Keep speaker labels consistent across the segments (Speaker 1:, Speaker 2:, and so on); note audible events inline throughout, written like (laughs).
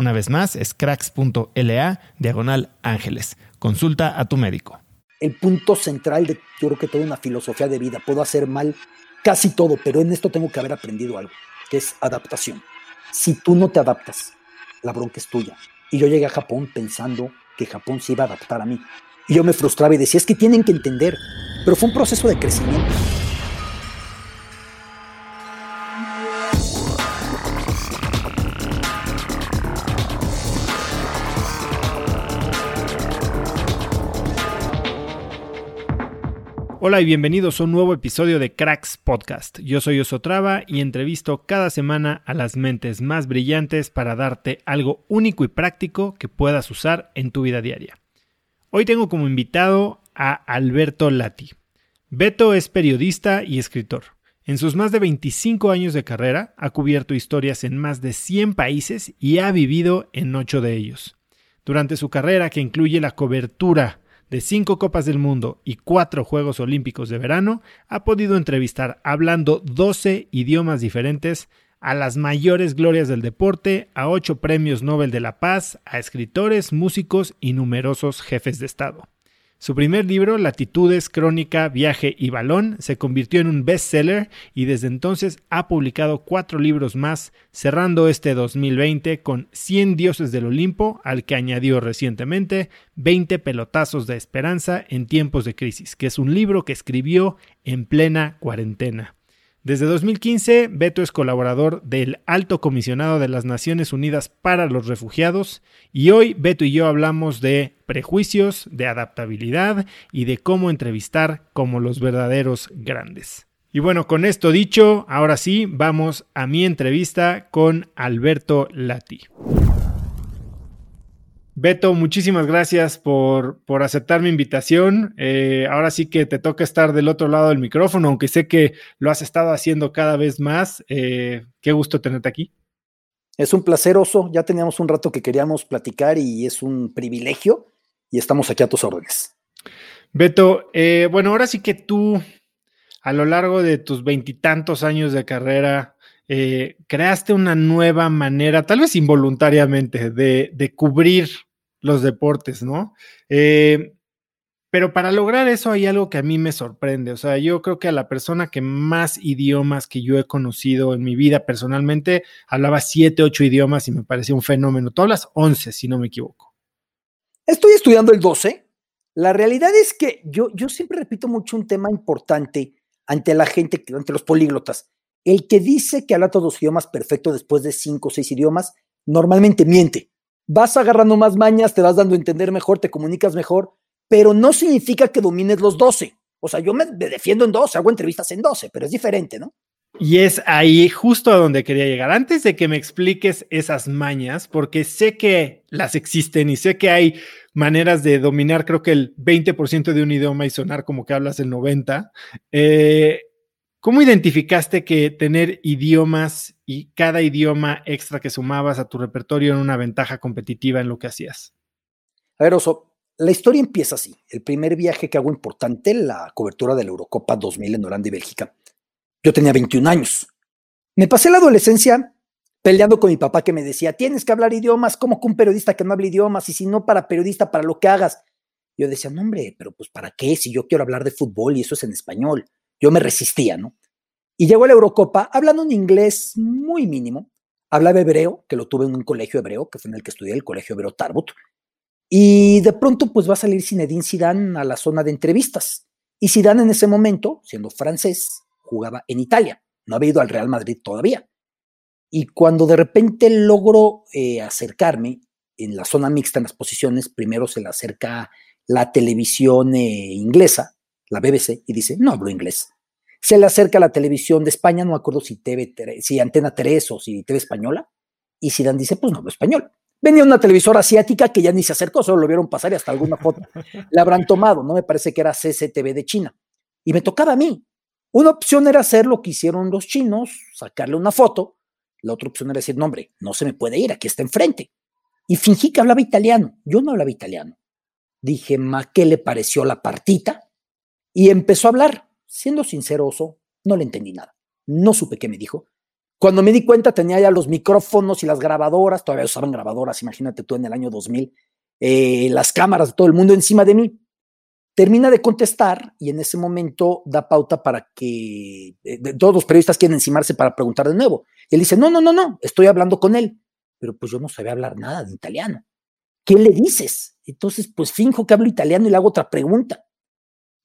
Speaker 1: Una vez más, es cracks.la diagonal ángeles. Consulta a tu médico.
Speaker 2: El punto central de, yo creo que toda una filosofía de vida. Puedo hacer mal casi todo, pero en esto tengo que haber aprendido algo, que es adaptación. Si tú no te adaptas, la bronca es tuya. Y yo llegué a Japón pensando que Japón se iba a adaptar a mí. Y yo me frustraba y decía, es que tienen que entender. Pero fue un proceso de crecimiento.
Speaker 1: Hola y bienvenidos a un nuevo episodio de Cracks Podcast. Yo soy Osotrava y entrevisto cada semana a las mentes más brillantes para darte algo único y práctico que puedas usar en tu vida diaria. Hoy tengo como invitado a Alberto Lati. Beto es periodista y escritor. En sus más de 25 años de carrera ha cubierto historias en más de 100 países y ha vivido en 8 de ellos. Durante su carrera, que incluye la cobertura de cinco Copas del Mundo y cuatro Juegos Olímpicos de verano, ha podido entrevistar hablando 12 idiomas diferentes a las mayores glorias del deporte, a ocho premios Nobel de la Paz, a escritores, músicos y numerosos jefes de Estado. Su primer libro, Latitudes, Crónica, Viaje y Balón, se convirtió en un bestseller y desde entonces ha publicado cuatro libros más, cerrando este 2020 con 100 dioses del Olimpo, al que añadió recientemente 20 pelotazos de esperanza en tiempos de crisis, que es un libro que escribió en plena cuarentena. Desde 2015, Beto es colaborador del Alto Comisionado de las Naciones Unidas para los Refugiados y hoy Beto y yo hablamos de prejuicios, de adaptabilidad y de cómo entrevistar como los verdaderos grandes. Y bueno, con esto dicho, ahora sí, vamos a mi entrevista con Alberto Lati. Beto, muchísimas gracias por, por aceptar mi invitación. Eh, ahora sí que te toca estar del otro lado del micrófono, aunque sé que lo has estado haciendo cada vez más. Eh, qué gusto tenerte aquí.
Speaker 2: Es un placer, Oso. Ya teníamos un rato que queríamos platicar y es un privilegio y estamos aquí a tus órdenes.
Speaker 1: Beto, eh, bueno, ahora sí que tú, a lo largo de tus veintitantos años de carrera, creaste una nueva manera, tal vez involuntariamente, de, de cubrir los deportes, ¿no? Eh, pero para lograr eso hay algo que a mí me sorprende. O sea, yo creo que a la persona que más idiomas que yo he conocido en mi vida personalmente, hablaba siete, ocho idiomas y me parecía un fenómeno. Tú hablas once, si no me equivoco.
Speaker 2: Estoy estudiando el 12. La realidad es que yo, yo siempre repito mucho un tema importante ante la gente, ante los políglotas. El que dice que habla todos los idiomas perfecto después de cinco o seis idiomas, normalmente miente. Vas agarrando más mañas, te vas dando a entender mejor, te comunicas mejor, pero no significa que domines los 12. O sea, yo me defiendo en 12, hago entrevistas en 12, pero es diferente, ¿no?
Speaker 1: Y es ahí justo a donde quería llegar. Antes de que me expliques esas mañas, porque sé que las existen y sé que hay maneras de dominar, creo que el 20% de un idioma y sonar como que hablas el 90%. Eh, ¿Cómo identificaste que tener idiomas y cada idioma extra que sumabas a tu repertorio era una ventaja competitiva en lo que hacías?
Speaker 2: A ver, la historia empieza así. El primer viaje que hago importante, la cobertura de la Eurocopa 2000 en Holanda y Bélgica. Yo tenía 21 años. Me pasé la adolescencia peleando con mi papá que me decía, tienes que hablar idiomas, como que un periodista que no hable idiomas? Y si no para periodista, para lo que hagas. Yo decía, no, hombre, pero pues ¿para qué? Si yo quiero hablar de fútbol y eso es en español. Yo me resistía, ¿no? Y llegó a la Eurocopa hablando un inglés muy mínimo. Hablaba hebreo, que lo tuve en un colegio hebreo, que fue en el que estudié, el colegio hebreo Tarbut. Y de pronto, pues va a salir Zinedine Zidane a la zona de entrevistas. Y Zidane en ese momento, siendo francés, jugaba en Italia. No había ido al Real Madrid todavía. Y cuando de repente logro eh, acercarme en la zona mixta en las posiciones, primero se le acerca la televisión eh, inglesa, la BBC, y dice, no hablo inglés. Se le acerca la televisión de España, no me acuerdo si, TV, si Antena 3 o si TV Española, y Dan dice, pues no hablo español. Venía una televisora asiática que ya ni se acercó, solo lo vieron pasar y hasta alguna foto (laughs) la habrán tomado, no me parece que era CCTV de China. Y me tocaba a mí. Una opción era hacer lo que hicieron los chinos, sacarle una foto. La otra opción era decir, no hombre, no se me puede ir, aquí está enfrente. Y fingí que hablaba italiano. Yo no hablaba italiano. Dije, ma, ¿qué le pareció la partita? Y empezó a hablar. Siendo sinceroso, no le entendí nada. No supe qué me dijo. Cuando me di cuenta tenía ya los micrófonos y las grabadoras, todavía usaban grabadoras, imagínate tú en el año 2000, eh, las cámaras de todo el mundo encima de mí. Termina de contestar y en ese momento da pauta para que eh, todos los periodistas quieren encimarse para preguntar de nuevo. Él dice, no, no, no, no, estoy hablando con él. Pero pues yo no sabía hablar nada de italiano. ¿Qué le dices? Entonces, pues finjo que hablo italiano y le hago otra pregunta.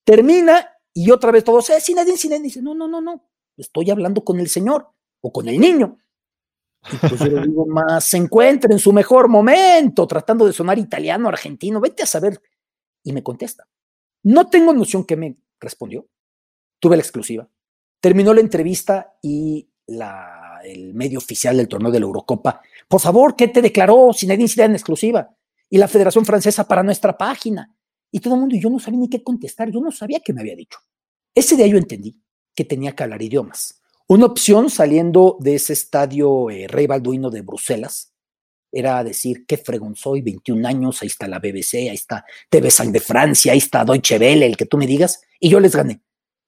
Speaker 2: Termina y otra vez todos, eh, Zinedine, Zinedine, dice, no, no, no, no, estoy hablando con el señor o con el niño. Y pues yo le digo, (laughs) más se encuentra en su mejor momento, tratando de sonar italiano, argentino, vete a saber. Y me contesta. No tengo noción qué me respondió. Tuve la exclusiva. Terminó la entrevista y el medio oficial del torneo de la Eurocopa, por favor, ¿qué te declaró Zinedine Zidane en exclusiva? Y la Federación Francesa para nuestra página. Y todo el mundo, y yo no sabía ni qué contestar, yo no sabía qué me había dicho. Ese día yo entendí que tenía que hablar idiomas. Una opción saliendo de ese estadio eh, Rey Balduino de Bruselas era decir, qué fregón soy, 21 años, ahí está la BBC, ahí está TV Sang de Francia, ahí está Deutsche Welle, el que tú me digas, y yo les gané.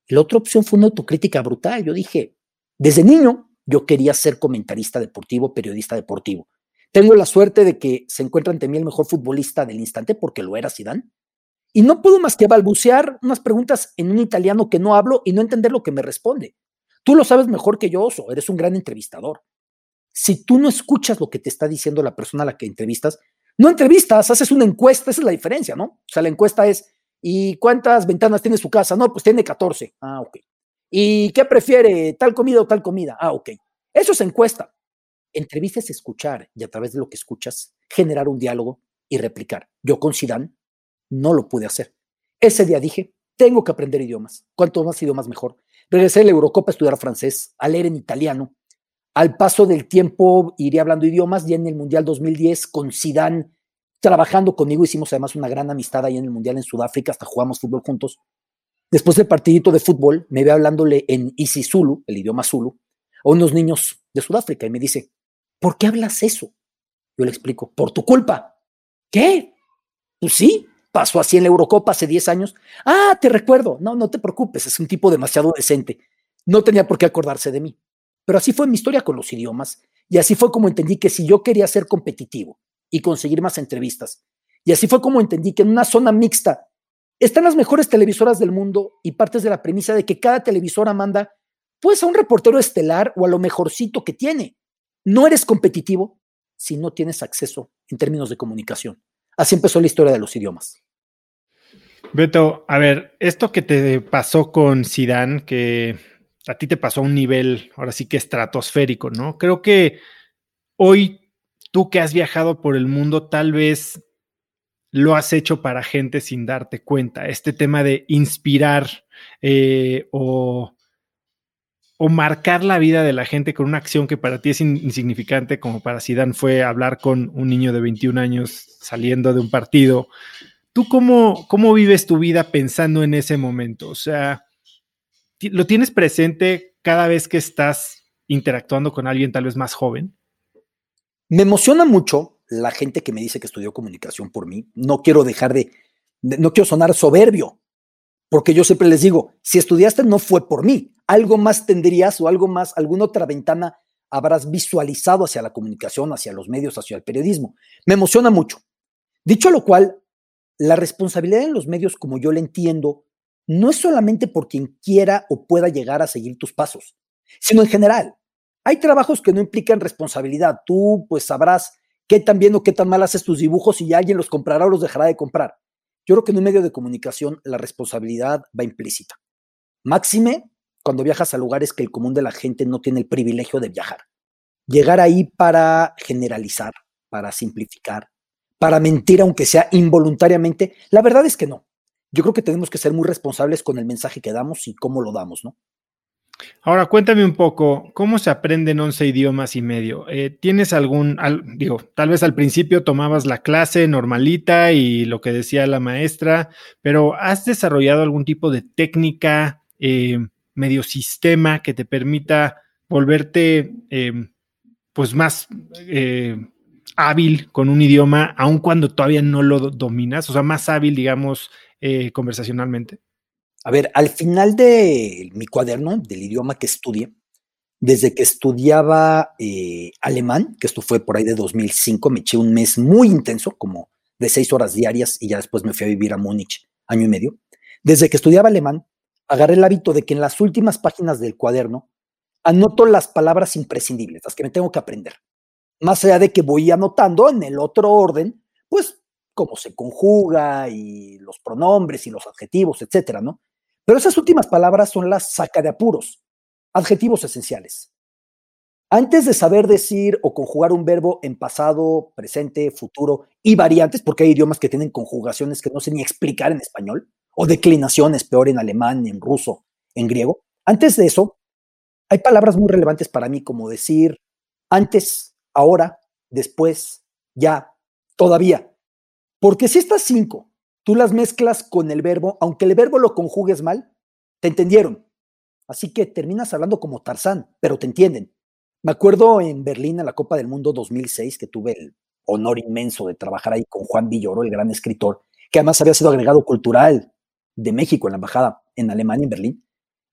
Speaker 2: La otra opción fue una autocrítica brutal. Yo dije, desde niño yo quería ser comentarista deportivo, periodista deportivo. Tengo la suerte de que se encuentra ante mí el mejor futbolista del instante porque lo era Zidane y no puedo más que balbucear unas preguntas en un italiano que no hablo y no entender lo que me responde. Tú lo sabes mejor que yo, Oso, eres un gran entrevistador. Si tú no escuchas lo que te está diciendo la persona a la que entrevistas, no entrevistas, haces una encuesta, esa es la diferencia, ¿no? O sea, la encuesta es, ¿y cuántas ventanas tiene su casa? No, pues tiene 14. Ah, ok. ¿Y qué prefiere, tal comida o tal comida? Ah, ok. Eso es encuesta. Entrevista es escuchar y a través de lo que escuchas, generar un diálogo y replicar. Yo con Sidán no lo pude hacer. Ese día dije, tengo que aprender idiomas. Cuanto más idiomas, mejor. Regresé a la Eurocopa a estudiar francés, a leer en italiano. Al paso del tiempo iría hablando idiomas y en el Mundial 2010 con Zidane trabajando conmigo hicimos además una gran amistad ahí en el Mundial en Sudáfrica, hasta jugamos fútbol juntos. Después del partidito de fútbol, me ve hablándole en Isizulu, el idioma Zulu, a unos niños de Sudáfrica y me dice, ¿por qué hablas eso? Yo le explico, por tu culpa. ¿Qué? Pues sí, pasó así en la Eurocopa hace 10 años. Ah, te recuerdo. No, no te preocupes, es un tipo demasiado decente. No tenía por qué acordarse de mí. Pero así fue mi historia con los idiomas y así fue como entendí que si yo quería ser competitivo y conseguir más entrevistas, y así fue como entendí que en una zona mixta están las mejores televisoras del mundo y partes de la premisa de que cada televisora manda pues a un reportero estelar o a lo mejorcito que tiene. No eres competitivo si no tienes acceso en términos de comunicación. Así empezó la historia de los idiomas.
Speaker 1: Beto, a ver, esto que te pasó con Sidán, que a ti te pasó a un nivel, ahora sí que estratosférico, ¿no? Creo que hoy tú que has viajado por el mundo, tal vez lo has hecho para gente sin darte cuenta. Este tema de inspirar eh, o, o, marcar la vida de la gente con una acción que para ti es insignificante, como para Sidán fue hablar con un niño de 21 años saliendo de un partido. ¿Tú cómo, cómo vives tu vida pensando en ese momento? O sea, ¿lo tienes presente cada vez que estás interactuando con alguien tal vez más joven?
Speaker 2: Me emociona mucho la gente que me dice que estudió comunicación por mí. No quiero dejar de, no quiero sonar soberbio, porque yo siempre les digo, si estudiaste no fue por mí, algo más tendrías o algo más, alguna otra ventana habrás visualizado hacia la comunicación, hacia los medios, hacia el periodismo. Me emociona mucho. Dicho lo cual, la responsabilidad en los medios, como yo la entiendo, no es solamente por quien quiera o pueda llegar a seguir tus pasos, sino en general. Hay trabajos que no implican responsabilidad. Tú pues sabrás qué tan bien o qué tan mal haces tus dibujos y alguien los comprará o los dejará de comprar. Yo creo que en un medio de comunicación la responsabilidad va implícita. Máxime cuando viajas a lugares que el común de la gente no tiene el privilegio de viajar. Llegar ahí para generalizar, para simplificar, para mentir aunque sea involuntariamente, la verdad es que no. Yo creo que tenemos que ser muy responsables con el mensaje que damos y cómo lo damos, ¿no?
Speaker 1: Ahora cuéntame un poco, ¿cómo se aprenden 11 idiomas y medio? Eh, ¿Tienes algún, digo, tal vez al principio tomabas la clase normalita y lo que decía la maestra, pero ¿has desarrollado algún tipo de técnica, eh, medio sistema que te permita volverte, eh, pues más hábil con un idioma, aun cuando todavía no lo dominas, o sea, más hábil, digamos, eh, conversacionalmente?
Speaker 2: A ver, al final de mi cuaderno, del idioma que estudié, desde que estudiaba eh, alemán, que esto fue por ahí de 2005, me eché un mes muy intenso, como de seis horas diarias, y ya después me fui a vivir a Múnich, año y medio. Desde que estudiaba alemán, agarré el hábito de que en las últimas páginas del cuaderno anoto las palabras imprescindibles, las que me tengo que aprender. Más allá de que voy anotando en el otro orden, pues cómo se conjuga y los pronombres y los adjetivos, etcétera, ¿no? Pero esas últimas palabras son las saca de apuros, adjetivos esenciales. Antes de saber decir o conjugar un verbo en pasado, presente, futuro y variantes, porque hay idiomas que tienen conjugaciones que no sé ni explicar en español, o declinaciones, peor en alemán, en ruso, en griego. Antes de eso, hay palabras muy relevantes para mí, como decir antes, ahora, después, ya, todavía. Porque si estas cinco tú las mezclas con el verbo, aunque el verbo lo conjugues mal, te entendieron. Así que terminas hablando como Tarzán, pero te entienden. Me acuerdo en Berlín, en la Copa del Mundo 2006, que tuve el honor inmenso de trabajar ahí con Juan Villoro, el gran escritor, que además había sido agregado cultural de México en la embajada en Alemania, en Berlín.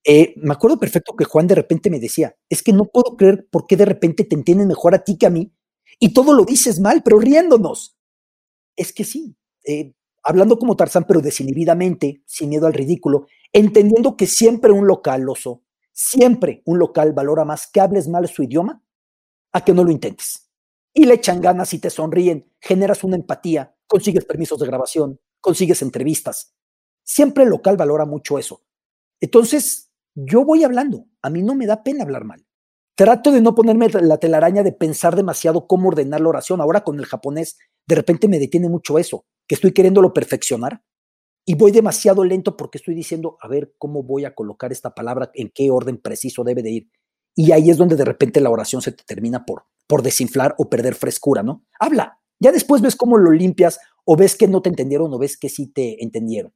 Speaker 2: Eh, me acuerdo perfecto que Juan de repente me decía, es que no puedo creer por qué de repente te entienden mejor a ti que a mí y todo lo dices mal, pero riéndonos es que sí, eh, hablando como Tarzán, pero desinhibidamente, sin miedo al ridículo, entendiendo que siempre un local, oso, siempre un local valora más que hables mal su idioma a que no lo intentes. Y le echan ganas y te sonríen, generas una empatía, consigues permisos de grabación, consigues entrevistas. Siempre el local valora mucho eso. Entonces, yo voy hablando, a mí no me da pena hablar mal. Trato de no ponerme la telaraña de pensar demasiado cómo ordenar la oración. Ahora con el japonés, de repente me detiene mucho eso, que estoy queriéndolo perfeccionar y voy demasiado lento porque estoy diciendo, a ver, ¿cómo voy a colocar esta palabra? ¿En qué orden preciso debe de ir? Y ahí es donde de repente la oración se te termina por, por desinflar o perder frescura, ¿no? Habla. Ya después ves cómo lo limpias o ves que no te entendieron o ves que sí te entendieron.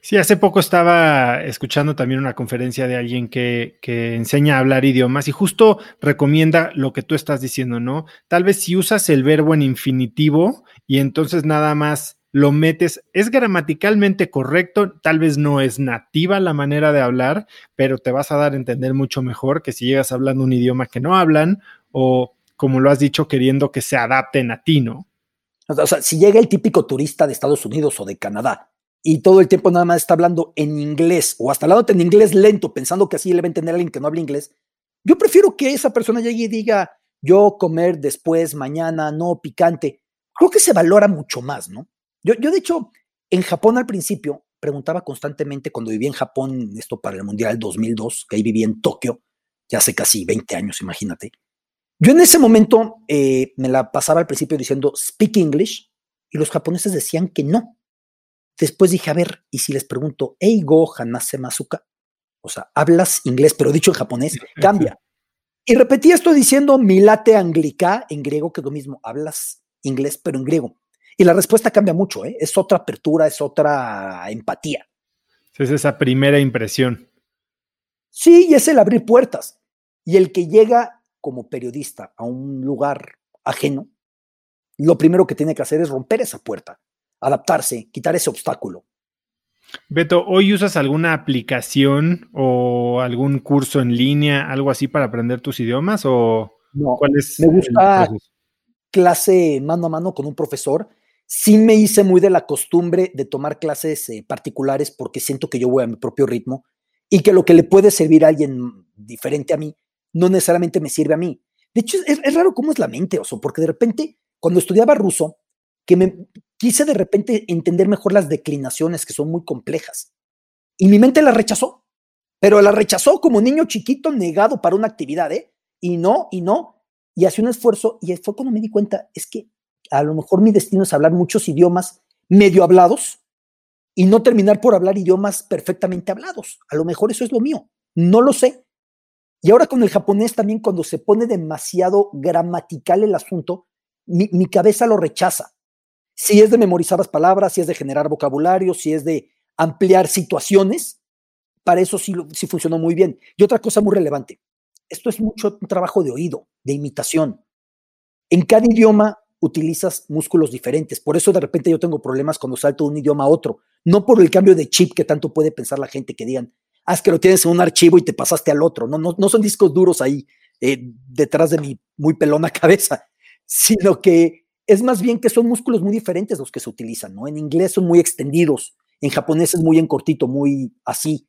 Speaker 1: Sí, hace poco estaba escuchando también una conferencia de alguien que, que, enseña a hablar idiomas y justo recomienda lo que tú estás diciendo, ¿no? Tal vez si usas el verbo en infinitivo y entonces nada más lo metes, es gramaticalmente correcto, tal vez no es nativa la manera de hablar, pero te vas a dar a entender mucho mejor que si llegas hablando un idioma que no hablan o, como lo has dicho, queriendo que se adapten a ti, ¿no?
Speaker 2: O sea, si llega el típico turista de Estados Unidos o de Canadá y todo el tiempo nada más está hablando en inglés o hasta hablando en inglés lento, pensando que así le va a entender a alguien que no habla inglés, yo prefiero que esa persona llegue y diga, yo comer después, mañana, no picante. Creo que se valora mucho más, ¿no? Yo, yo de hecho, en Japón al principio, preguntaba constantemente cuando vivía en Japón, esto para el Mundial 2002, que ahí vivía en Tokio, ya hace casi 20 años, imagínate. Yo en ese momento eh, me la pasaba al principio diciendo speak English y los japoneses decían que no. Después dije, a ver, y si les pregunto, Eigo Hanase Masuka, o sea, hablas inglés, pero dicho en japonés, cambia. Y repetí esto diciendo milate anglica en griego, que es lo mismo, hablas inglés, pero en griego. Y la respuesta cambia mucho, ¿eh? es otra apertura, es otra empatía.
Speaker 1: Es esa primera impresión.
Speaker 2: Sí, y es el abrir puertas. Y el que llega como periodista a un lugar ajeno, lo primero que tiene que hacer es romper esa puerta, adaptarse, quitar ese obstáculo.
Speaker 1: Beto, ¿hoy usas alguna aplicación o algún curso en línea, algo así para aprender tus idiomas? ¿O
Speaker 2: no, cuál es me gusta clase mano a mano con un profesor. Sí me hice muy de la costumbre de tomar clases eh, particulares porque siento que yo voy a mi propio ritmo y que lo que le puede servir a alguien diferente a mí no necesariamente me sirve a mí. De hecho, es, es raro cómo es la mente, Oso, porque de repente, cuando estudiaba ruso, que me quise de repente entender mejor las declinaciones que son muy complejas. Y mi mente la rechazó, pero la rechazó como niño chiquito negado para una actividad, ¿eh? Y no, y no. Y hacía un esfuerzo y fue cuando me di cuenta, es que a lo mejor mi destino es hablar muchos idiomas medio hablados y no terminar por hablar idiomas perfectamente hablados. A lo mejor eso es lo mío. No lo sé. Y ahora con el japonés también, cuando se pone demasiado gramatical el asunto, mi, mi cabeza lo rechaza si es de memorizar las palabras, si es de generar vocabulario, si es de ampliar situaciones, para eso sí, sí funcionó muy bien. Y otra cosa muy relevante, esto es mucho trabajo de oído, de imitación. En cada idioma utilizas músculos diferentes, por eso de repente yo tengo problemas cuando salto de un idioma a otro, no por el cambio de chip que tanto puede pensar la gente que digan, ah, es que lo tienes en un archivo y te pasaste al otro, no, no, no son discos duros ahí eh, detrás de mi muy pelona (laughs) cabeza, sino que es más bien que son músculos muy diferentes los que se utilizan, ¿no? En inglés son muy extendidos, en japonés es muy en cortito, muy así.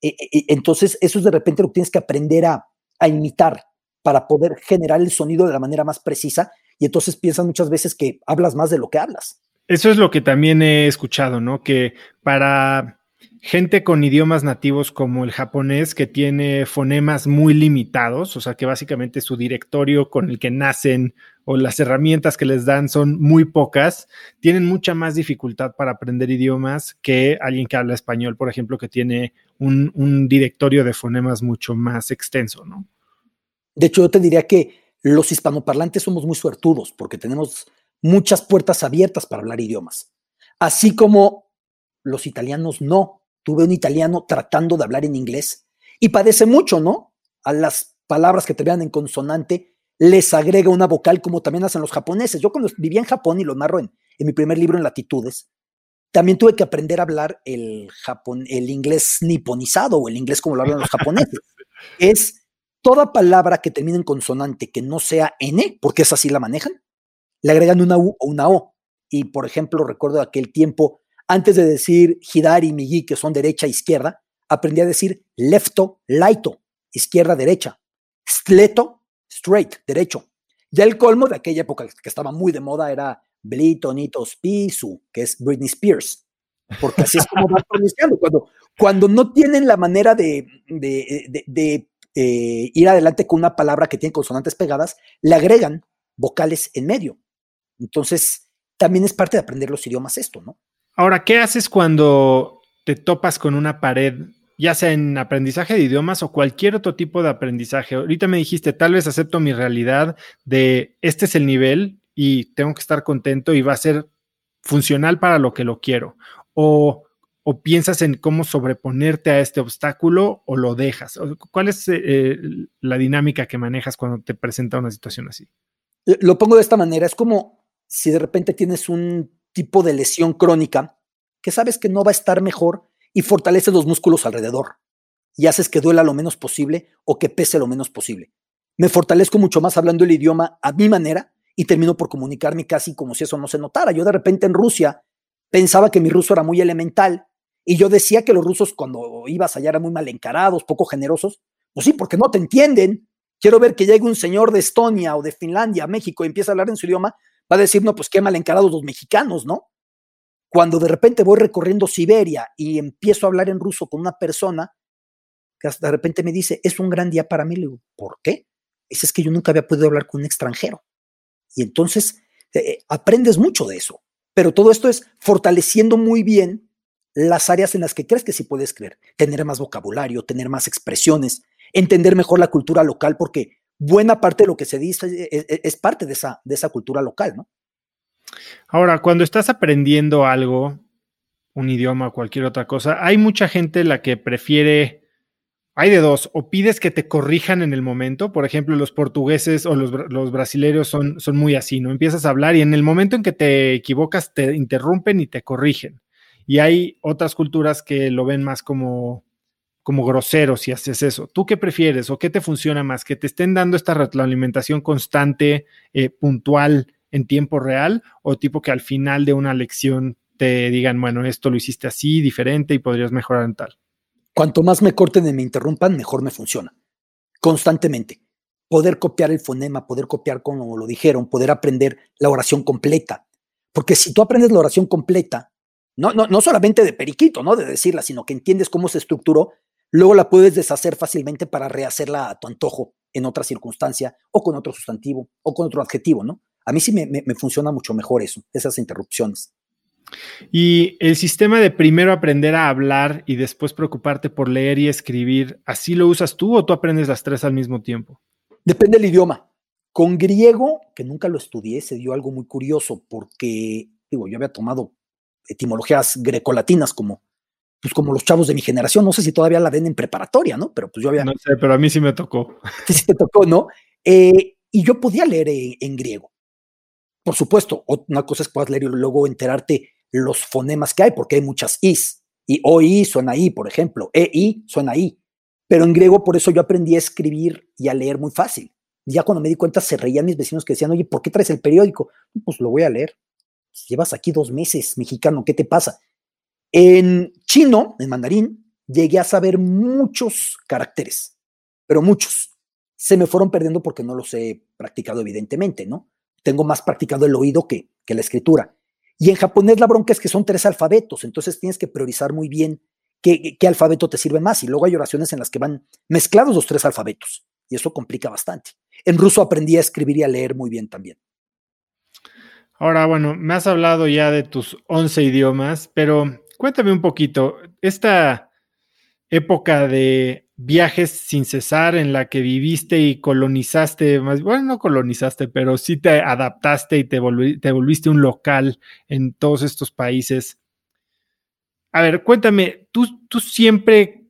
Speaker 2: E, e, e, entonces, eso es de repente lo que tienes que aprender a, a imitar para poder generar el sonido de la manera más precisa y entonces piensas muchas veces que hablas más de lo que hablas.
Speaker 1: Eso es lo que también he escuchado, ¿no? Que para gente con idiomas nativos como el japonés que tiene fonemas muy limitados, o sea que básicamente su directorio con el que nacen o las herramientas que les dan son muy pocas, tienen mucha más dificultad para aprender idiomas que alguien que habla español, por ejemplo, que tiene un, directorio de fonemas mucho más extenso, ¿no?
Speaker 2: De hecho, yo te diría que los hispanoparlantes somos muy suertudos porque tenemos muchas puertas abiertas para hablar idiomas, así como los italianos no tuve un italiano tratando de hablar en inglés y padece mucho, ¿no? A las palabras que te vean en consonante les agrega una vocal como también hacen los japoneses. Yo cuando vivía en Japón y lo narro en, en mi primer libro en Latitudes, también tuve que aprender a hablar el, Japón, el inglés niponizado o el inglés como lo hablan los japoneses. (laughs) es toda palabra que termine en consonante que no sea N, porque es así la manejan, le agregan una U o una O. Y por ejemplo, recuerdo aquel tiempo antes de decir Hidari y Migi, que son derecha e izquierda, aprendí a decir lefto, laito, izquierda, derecha. Stleto, straight, derecho. Ya el colmo de aquella época que estaba muy de moda era Blitonitos Pisu, que es Britney Spears. Porque así es como va pronunciando. Cuando, no tienen la manera de, de, eh, ir adelante con una palabra que tiene consonantes pegadas, le agregan vocales en medio. Entonces, también es parte de aprender los idiomas esto, ¿no?
Speaker 1: Ahora, ¿qué haces cuando te topas con una pared, ya sea en aprendizaje de idiomas o cualquier otro tipo de aprendizaje? Ahorita me dijiste, tal vez acepto mi realidad de este es el nivel y tengo que estar contento y va a ser funcional para lo que lo quiero. O, o piensas en cómo sobreponerte a este obstáculo o lo dejas. ¿Cuál es eh, la dinámica que manejas cuando te presenta una situación así?
Speaker 2: Lo pongo de esta manera, es como si de repente tienes un tipo de lesión crónica que sabes que no va a estar mejor y fortaleces los músculos alrededor y haces que duela lo menos posible o que pese lo menos posible. Me fortalezco mucho más hablando el idioma a mi manera y termino por comunicarme casi como si eso no se notara. Yo de repente en Rusia pensaba que mi ruso era muy elemental y yo decía que los rusos cuando ibas allá eran muy mal encarados, poco generosos. Pues sí, porque no te entienden. Quiero ver que llegue un señor de Estonia o de Finlandia a México y empieza a hablar en su idioma va a decir, no, pues qué mal encarados los mexicanos, ¿no? Cuando de repente voy recorriendo Siberia y empiezo a hablar en ruso con una persona, que hasta de repente me dice, es un gran día para mí, le digo, ¿por qué? Dice, es que yo nunca había podido hablar con un extranjero. Y entonces eh, aprendes mucho de eso. Pero todo esto es fortaleciendo muy bien las áreas en las que crees que sí puedes creer. Tener más vocabulario, tener más expresiones, entender mejor la cultura local, porque buena parte de lo que se dice es, parte de esa, de esa cultura local, ¿no?
Speaker 1: Ahora, cuando estás aprendiendo algo, un idioma o cualquier otra cosa, hay mucha gente la que prefiere hay de dos, o pides que te corrijan en el momento, por ejemplo, los portugueses o los, los, brasileños son, son muy así, ¿no? Empiezas a hablar y en el momento en que te equivocas te interrumpen y te corrigen. Y hay otras culturas que lo ven más como, como grosero si haces eso. ¿Tú qué prefieres o qué te funciona más? ¿Que te estén dando esta retroalimentación constante, eh, puntual, en tiempo real? ¿O tipo que al final de una lección te digan, bueno, esto lo hiciste así, diferente y podrías mejorar en tal?
Speaker 2: Cuanto más me corten y me interrumpan, mejor me funciona. Constantemente. Poder copiar el fonema, poder copiar como lo dijeron, poder aprender la oración completa. Porque si tú aprendes la oración completa, no, no, no solamente de periquito, ¿no? De decirla, sino que entiendes cómo se estructuró, luego la puedes deshacer fácilmente para rehacerla a tu antojo en otra circunstancia o con otro sustantivo o con otro adjetivo, ¿no? A mí sí me, me funciona mucho mejor eso, esas interrupciones.
Speaker 1: Y el sistema de primero aprender a hablar y después preocuparte por leer y escribir, ¿así lo usas tú o tú aprendes las tres al mismo tiempo?
Speaker 2: Depende del idioma. Con griego, que nunca lo estudié, se dio algo muy curioso porque, digo, yo había tomado etimologías grecolatinas como, pues como los chavos de mi generación, no sé si todavía la den en preparatoria, ¿no? Pero pues yo había...
Speaker 1: No sé, pero a mí sí me tocó. (laughs)
Speaker 2: Sí, te tocó, ¿no? Eh, y yo podía leer en, griego. Por supuesto, una cosa es que puedas leer y luego enterarte los fonemas que hay, porque hay muchas is. Y OI suena I, por ejemplo. EI suena I. Pero en griego, por eso yo aprendí a escribir y a leer muy fácil. Ya cuando me di cuenta, se reían mis vecinos que decían, oye, ¿por qué traes el periódico? Pues lo voy a leer. Llevas aquí dos meses, mexicano, ¿qué te pasa? En chino, en mandarín, llegué a saber muchos caracteres, pero muchos. Se me fueron perdiendo porque no los he practicado, evidentemente, ¿no? Tengo más practicado el oído que, que la escritura. Y en japonés la bronca es que son tres alfabetos, entonces tienes que priorizar muy bien qué, qué, alfabeto te sirve más. Y luego hay oraciones en las que van mezclados los tres alfabetos, y eso complica bastante. En ruso aprendí a escribir y a leer muy bien también.
Speaker 1: Ahora, bueno, me has hablado ya de tus 11 idiomas, pero cuéntame un poquito, esta época de viajes sin cesar en la que viviste y colonizaste, más, bueno, no colonizaste, pero sí te adaptaste y te, te volviste un local en todos estos países. A ver, cuéntame, ¿tú, ¿tú siempre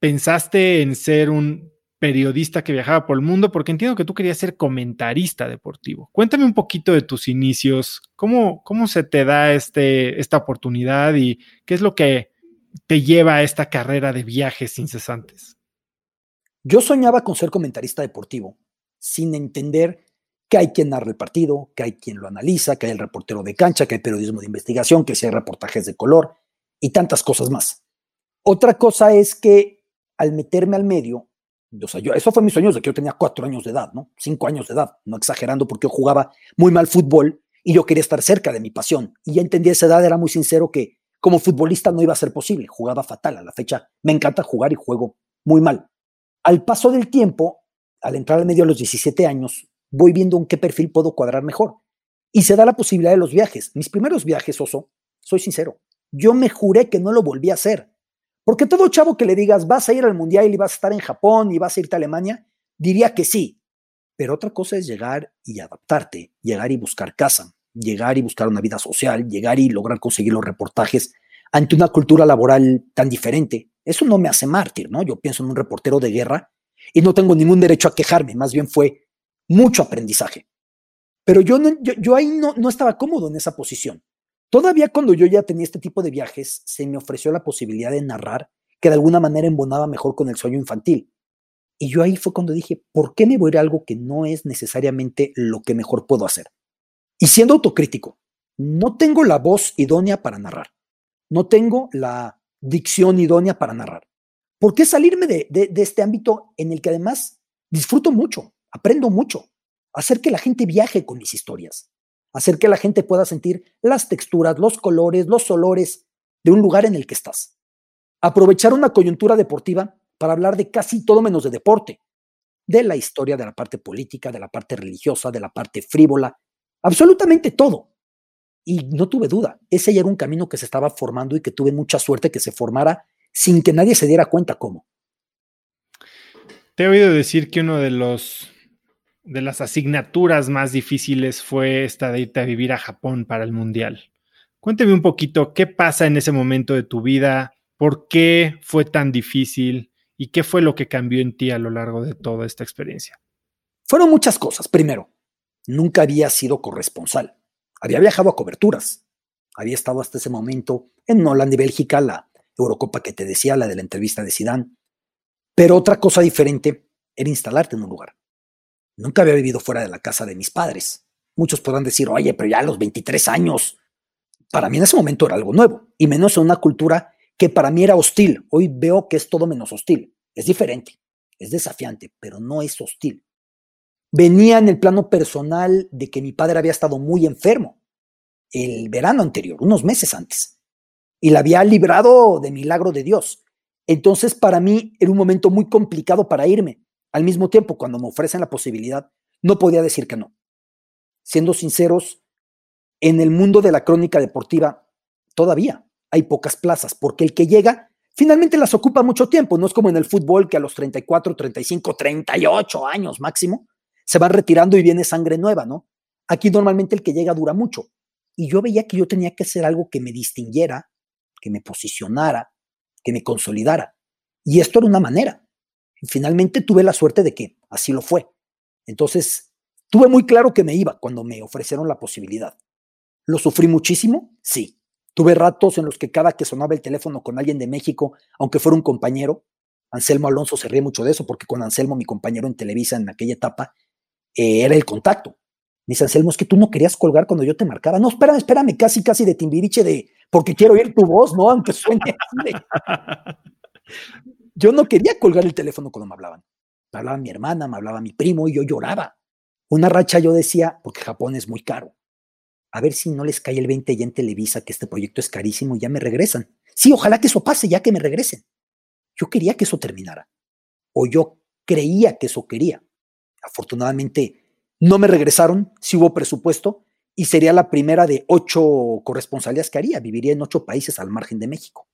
Speaker 1: pensaste en ser un periodista que viajaba por el mundo? Porque entiendo que tú querías ser comentarista deportivo. Cuéntame un poquito de tus inicios, cómo, cómo se te da este, esta oportunidad y qué es lo que te lleva a esta carrera de viajes incesantes.
Speaker 2: Yo soñaba con ser comentarista deportivo, sin entender que hay quien narra el partido, que hay quien lo analiza, que hay el reportero de cancha, que hay periodismo de investigación, que hay reportajes de color y tantas cosas más. Otra cosa es que al meterme al medio, yo, eso fue mi sueño desde que yo tenía cuatro años de edad, ¿no? Cinco años de edad, no exagerando porque yo jugaba muy mal fútbol y yo quería estar cerca de mi pasión. Y ya entendí a esa edad, era muy sincero que como futbolista no iba a ser posible, jugaba fatal a la fecha. Me encanta jugar y juego muy mal. Al paso del tiempo, al entrar al medio a los 17 años, voy viendo en qué perfil puedo cuadrar mejor. Y se da la posibilidad de los viajes. Mis primeros viajes, Oso, soy sincero, yo me juré que no lo volví a hacer. Porque todo chavo que le digas, vas a ir al Mundial y vas a estar en Japón y vas a irte a Alemania, diría que sí. Pero otra cosa es llegar y adaptarte, llegar y buscar casa, llegar y buscar una vida social, llegar y lograr conseguir los reportajes ante una cultura laboral tan diferente. Eso no me hace mártir, ¿no? Yo pienso en un reportero de guerra y no tengo ningún derecho a quejarme, más bien fue mucho aprendizaje. Pero yo, ahí no estaba cómodo en esa posición. Todavía cuando yo ya tenía este tipo de viajes, se me ofreció la posibilidad de narrar que de alguna manera embonaba mejor con el sueño infantil. Y yo ahí fue cuando dije, ¿por qué me voy a ir a algo que no es necesariamente lo que mejor puedo hacer? Y siendo autocrítico, no tengo la voz idónea para narrar, no tengo la dicción idónea para narrar. ¿Por qué salirme de, este ámbito en el que además disfruto mucho, aprendo mucho, hacer que la gente viaje con mis historias? Hacer que la gente pueda sentir las texturas, los colores, los olores de un lugar en el que estás. Aprovechar una coyuntura deportiva para hablar de casi todo menos de deporte, de la historia, de la parte política, de la parte religiosa, de la parte frívola, absolutamente todo. Y no tuve duda, ese ya era un camino que se estaba formando y que tuve mucha suerte que se formara sin que nadie se diera cuenta cómo.
Speaker 1: Te he oído decir que uno de los de las asignaturas más difíciles fue esta de irte a vivir a Japón para el Mundial. Cuénteme un poquito qué pasa en ese momento de tu vida, por qué fue tan difícil y qué fue lo que cambió en ti a lo largo de toda esta experiencia.
Speaker 2: Fueron muchas cosas. Primero, nunca había sido corresponsal. Había viajado a coberturas. Había estado hasta ese momento en Holanda y Bélgica, la Eurocopa que te decía, la de la entrevista de Sidán. Pero otra cosa diferente era instalarte en un lugar. Nunca había vivido fuera de la casa de mis padres. Muchos podrán decir, oye, pero ya a los 23 años. Para mí en ese momento era algo nuevo, y menos en una cultura que para mí era hostil. Hoy veo que es todo menos hostil. Es diferente, es desafiante, pero no es hostil. Venía en el plano personal de que mi padre había estado muy enfermo el verano anterior, unos meses antes, y la había librado de milagro de Dios. Entonces, para mí era un momento muy complicado para irme, al mismo tiempo, cuando me ofrecen la posibilidad, no podía decir que no. Siendo sinceros, en el mundo de la crónica deportiva todavía hay pocas plazas, porque el que llega finalmente las ocupa mucho tiempo, no es como en el fútbol que a los 34, 35, 38 años máximo se va retirando y viene sangre nueva, ¿no? Aquí normalmente el que llega dura mucho. Y yo veía que yo tenía que hacer algo que me distinguiera, que me posicionara, que me consolidara. Y esto era una manera finalmente tuve la suerte de que así lo fue. Entonces, tuve muy claro que me iba cuando me ofrecieron la posibilidad. ¿Lo sufrí muchísimo? Sí. Tuve ratos en los que cada que sonaba el teléfono con alguien de México, aunque fuera un compañero, Anselmo Alonso se ríe mucho de eso, porque con Anselmo, mi compañero en Televisa en aquella etapa, eh, era el contacto. Me dice Anselmo, es que tú no querías colgar cuando yo te marcaba. No, espérame, espérame, casi, casi de timbiriche de, porque quiero oír tu voz, ¿no? Aunque suene Yo no quería colgar el teléfono cuando me hablaban. Me hablaba mi hermana, me hablaba mi primo y yo lloraba. Una racha yo decía, porque Japón es muy caro. A ver si no les cae el 20 ya en Televisa que este proyecto es carísimo y ya me regresan. Sí, ojalá que eso pase, ya que me regresen. Yo quería que eso terminara. O yo creía que eso quería. Afortunadamente, no me regresaron, sí hubo presupuesto y sería la primera de ocho corresponsalías que haría. Viviría en ocho países al margen de México.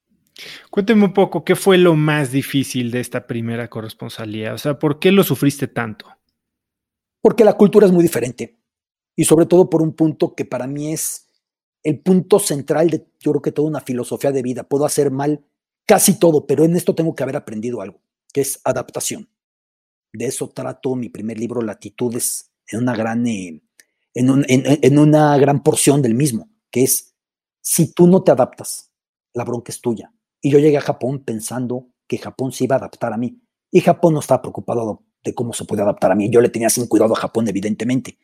Speaker 1: Cuénteme un poco, ¿qué fue lo más difícil de esta primera corresponsalía? O sea, ¿por qué lo sufriste tanto?
Speaker 2: Porque la cultura es muy diferente y sobre todo por un punto que para mí es el punto central de, yo creo que toda una filosofía de vida. Puedo hacer mal casi todo, pero en esto tengo que haber aprendido algo, que es adaptación. De eso trato mi primer libro, Latitudes, en una gran, eh, en, en una gran porción del mismo, que es, si tú no te adaptas, la bronca es tuya y yo llegué a Japón pensando que Japón se iba a adaptar a mí. Y Japón no estaba preocupado de cómo se puede adaptar a mí. Yo le tenía sin cuidado a Japón, evidentemente.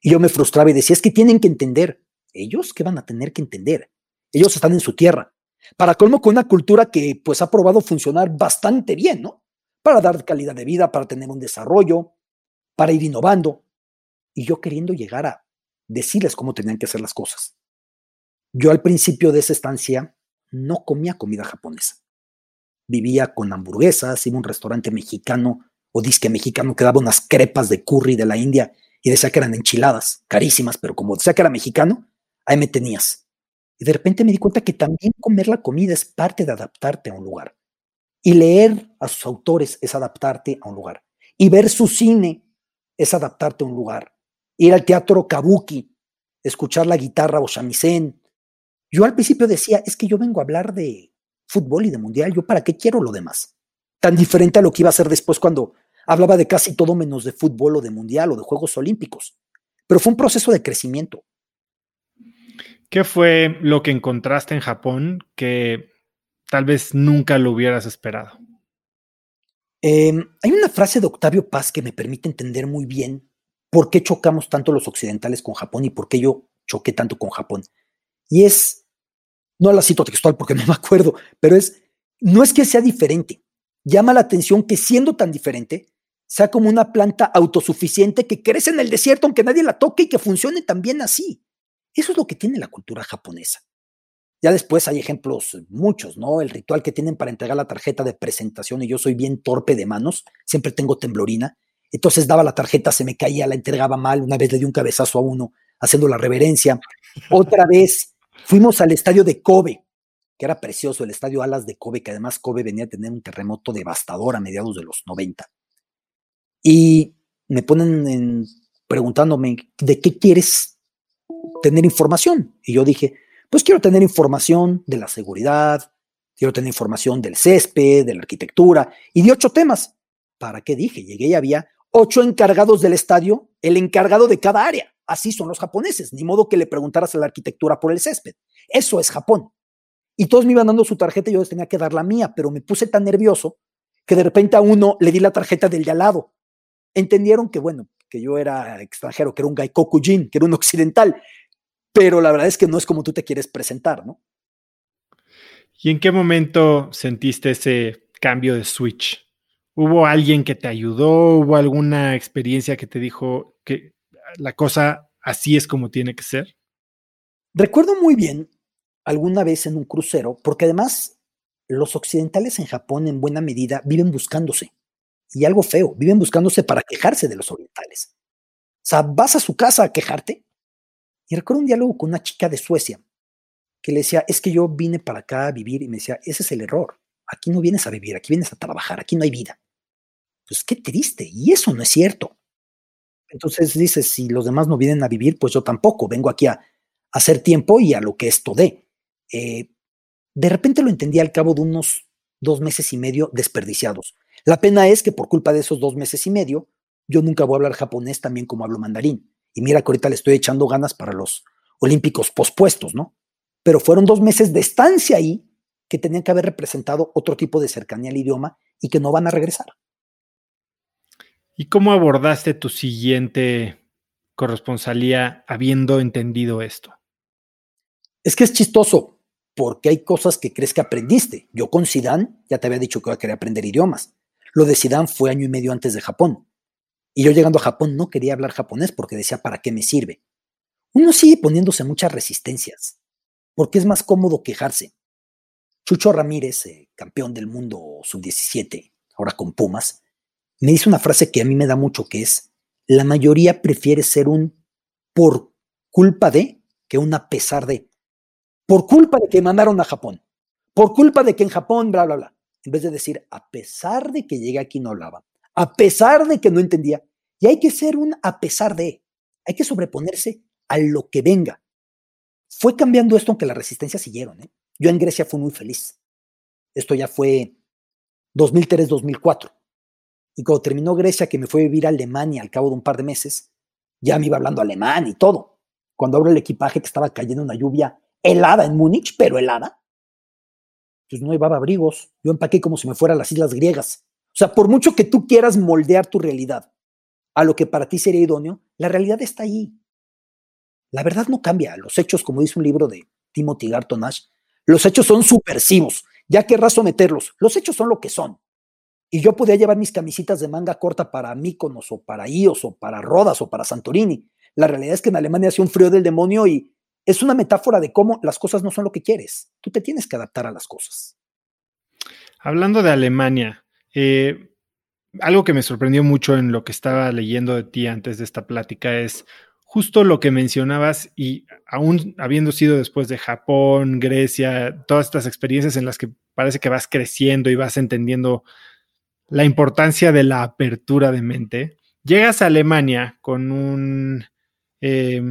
Speaker 2: Y yo me frustraba y decía, es que tienen que entender. ¿Ellos qué van a tener que entender? Ellos están en su tierra. Para colmo con una cultura que pues ha probado funcionar bastante bien, ¿no? Para dar calidad de vida, para tener un desarrollo, para ir innovando. Y yo queriendo llegar a decirles cómo tenían que hacer las cosas. Yo al principio de esa estancia no comía comida japonesa. Vivía con hamburguesas, iba a un restaurante mexicano o disque mexicano que daba unas crepas de curry de la India y decía que eran enchiladas, carísimas, pero como decía que era mexicano, ahí me tenías. Y de repente me di cuenta que también comer la comida es parte de adaptarte a un lugar. Y leer a sus autores es adaptarte a un lugar. Y ver su cine es adaptarte a un lugar. Ir al teatro kabuki, escuchar la guitarra o shamisen, yo al principio decía, es que yo vengo a hablar de fútbol y de mundial, yo para qué quiero lo demás. Tan diferente a lo que iba a ser después cuando hablaba de casi todo menos de fútbol o de mundial o de Juegos Olímpicos. Pero fue un proceso de crecimiento.
Speaker 1: ¿Qué fue lo que encontraste en Japón que tal vez nunca lo hubieras esperado?
Speaker 2: Em, hay una frase de Octavio Paz que me permite entender muy bien por qué chocamos tanto los occidentales con Japón y por qué yo choqué tanto con Japón. Y es, no la cito textual porque (laughs) no me acuerdo, pero es, no es que sea diferente. Llama la atención que siendo tan diferente, sea como una planta autosuficiente que crece en el desierto aunque nadie la toque y que funcione también así. Eso es lo que tiene la cultura japonesa. Ya después hay ejemplos muchos, ¿no? El ritual que tienen para entregar la tarjeta de presentación y yo soy bien torpe de manos, siempre tengo temblorina. Entonces daba la tarjeta, se me caía, la entregaba mal, una vez le di un cabezazo a uno haciendo la reverencia. Otra vez fuimos al estadio de Kobe, que era precioso, el estadio Alas de Kobe, que además Kobe venía a tener un terremoto devastador a mediados de los 90. Y me ponen preguntándome, ¿de qué quieres tener información? Y yo dije, pues quiero tener información de la seguridad, quiero tener información del césped, de la arquitectura y de ocho temas. ¿Para qué dije? Llegué y había ocho encargados del estadio, el encargado de cada área. Así son los japoneses, ni modo que le preguntaras a la arquitectura por el césped. Eso es Japón. Y todos me iban dando su tarjeta y yo les tenía que dar la mía, pero me puse tan nervioso que de repente a uno le di la tarjeta del de al lado. Entendieron que, bueno, que yo era extranjero, que era un gaikokujin, que era un occidental, pero la verdad es que no es como tú te quieres presentar, ¿no?
Speaker 1: ¿Y en qué momento sentiste ese cambio de switch? ¿Hubo alguien que te ayudó? ¿Hubo alguna experiencia que te dijo que la cosa así es como tiene que ser?
Speaker 2: Recuerdo muy bien alguna vez en un crucero, porque además los occidentales en Japón en buena medida viven buscándose. Y algo feo, viven buscándose para quejarse de los orientales. O sea, vas a su casa a quejarte y recuerdo un diálogo con una chica de Suecia que le decía, es que yo vine para acá a vivir y me decía, ese es el error. Aquí no vienes a vivir, aquí vienes a trabajar, aquí no hay vida. Pues qué triste, y eso no es cierto. Entonces dices, si los demás no vienen a vivir, pues yo tampoco, vengo aquí a, hacer tiempo y a lo que esto dé. Eh, de repente lo entendí al cabo de unos dos meses y medio desperdiciados. La pena es que por culpa de esos dos meses y medio, yo nunca voy a hablar japonés también como hablo mandarín. Y mira que ahorita le estoy echando ganas para los Olímpicos pospuestos, ¿no? Pero fueron dos meses de estancia ahí que tenían que haber representado otro tipo de cercanía al idioma y que no van a regresar.
Speaker 1: ¿Y cómo abordaste tu siguiente corresponsalía habiendo entendido esto?
Speaker 2: Es que es chistoso, porque hay cosas que crees que aprendiste. Yo con Sidán ya te había dicho que iba a querer aprender idiomas. Lo de Sidán fue año y medio antes de Japón. Y yo llegando a Japón no quería hablar japonés porque decía, ¿para qué me sirve? Uno sigue poniéndose muchas resistencias, porque es más cómodo quejarse. Chucho Ramírez, eh, campeón del mundo sub-17, ahora con Pumas, me dice una frase que a mí me da mucho, que es, la mayoría prefiere ser un por culpa de que un a pesar de. Por culpa de que mandaron a Japón. Por culpa de que en Japón, bla, bla, bla. En vez de decir, a pesar de que llegué aquí no hablaba a pesar de que no entendía. Y hay que ser un a pesar de, hay que sobreponerse a lo que venga. Fue cambiando esto aunque la resistencia siguieron. ¿eh? Yo en Grecia fui muy feliz. Esto ya fue 2003-2004. Y cuando terminó Grecia, que me fue a vivir a Alemania al cabo de un par de meses, ya me iba hablando alemán y todo. Cuando abro el equipaje que estaba cayendo una lluvia helada en Múnich, pero helada, pues no llevaba abrigos. Yo empaqué como si me fuera a las islas griegas. O sea, por mucho que tú quieras moldear tu realidad a lo que para ti sería idóneo, la realidad está ahí. La verdad no cambia. Los hechos, como dice un libro de Timothy Garton Ash, los hechos son subversivos. Ya querrás someterlos. Los hechos son lo que son. Y yo podía llevar mis camisitas de manga corta para Míconos o para Ios o para Rodas o para Santorini. La realidad es que en Alemania hace un frío del demonio y es una metáfora de cómo las cosas no son lo que quieres. Tú te tienes que adaptar a las cosas.
Speaker 1: Hablando de Alemania, eh, algo que me sorprendió mucho en lo que estaba leyendo de ti antes de esta plática es justo lo que mencionabas y aún habiendo sido después de Japón, Grecia, todas estas experiencias en las que parece que vas creciendo y vas entendiendo la importancia de la apertura de mente, llegas a Alemania con un, eh,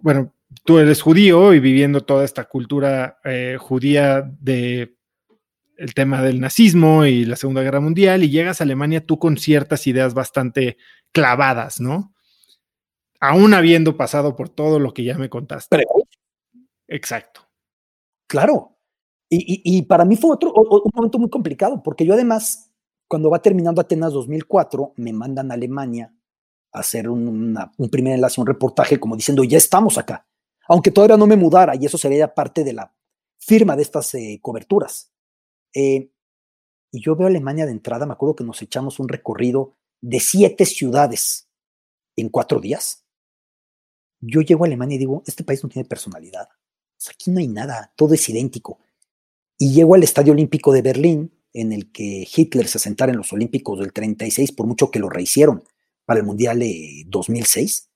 Speaker 1: bueno, tú eres judío y viviendo toda esta cultura eh, judía de el tema del nazismo y la Segunda Guerra Mundial y llegas a Alemania tú con ciertas ideas bastante clavadas, ¿no? Aún habiendo pasado por todo lo que ya me contaste. Exacto.
Speaker 2: Claro. Y, para mí fue otro un momento muy complicado, porque yo además, cuando va terminando Atenas 2004, me mandan a Alemania a hacer un, primer enlace, un reportaje, como diciendo, ya estamos acá. Aunque todavía no me mudara, y eso sería parte de la firma de estas eh, coberturas. Eh, y yo veo Alemania de entrada, me acuerdo que nos echamos un recorrido de siete ciudades en cuatro días. yo llego a Alemania y digo, este país no tiene personalidad. aquí no hay nada, todo es idéntico. Y llego al Estadio Olímpico de Berlín, en el que Hitler se sentara en los Olímpicos del 36, por mucho que lo rehicieron para el Mundial de 2006.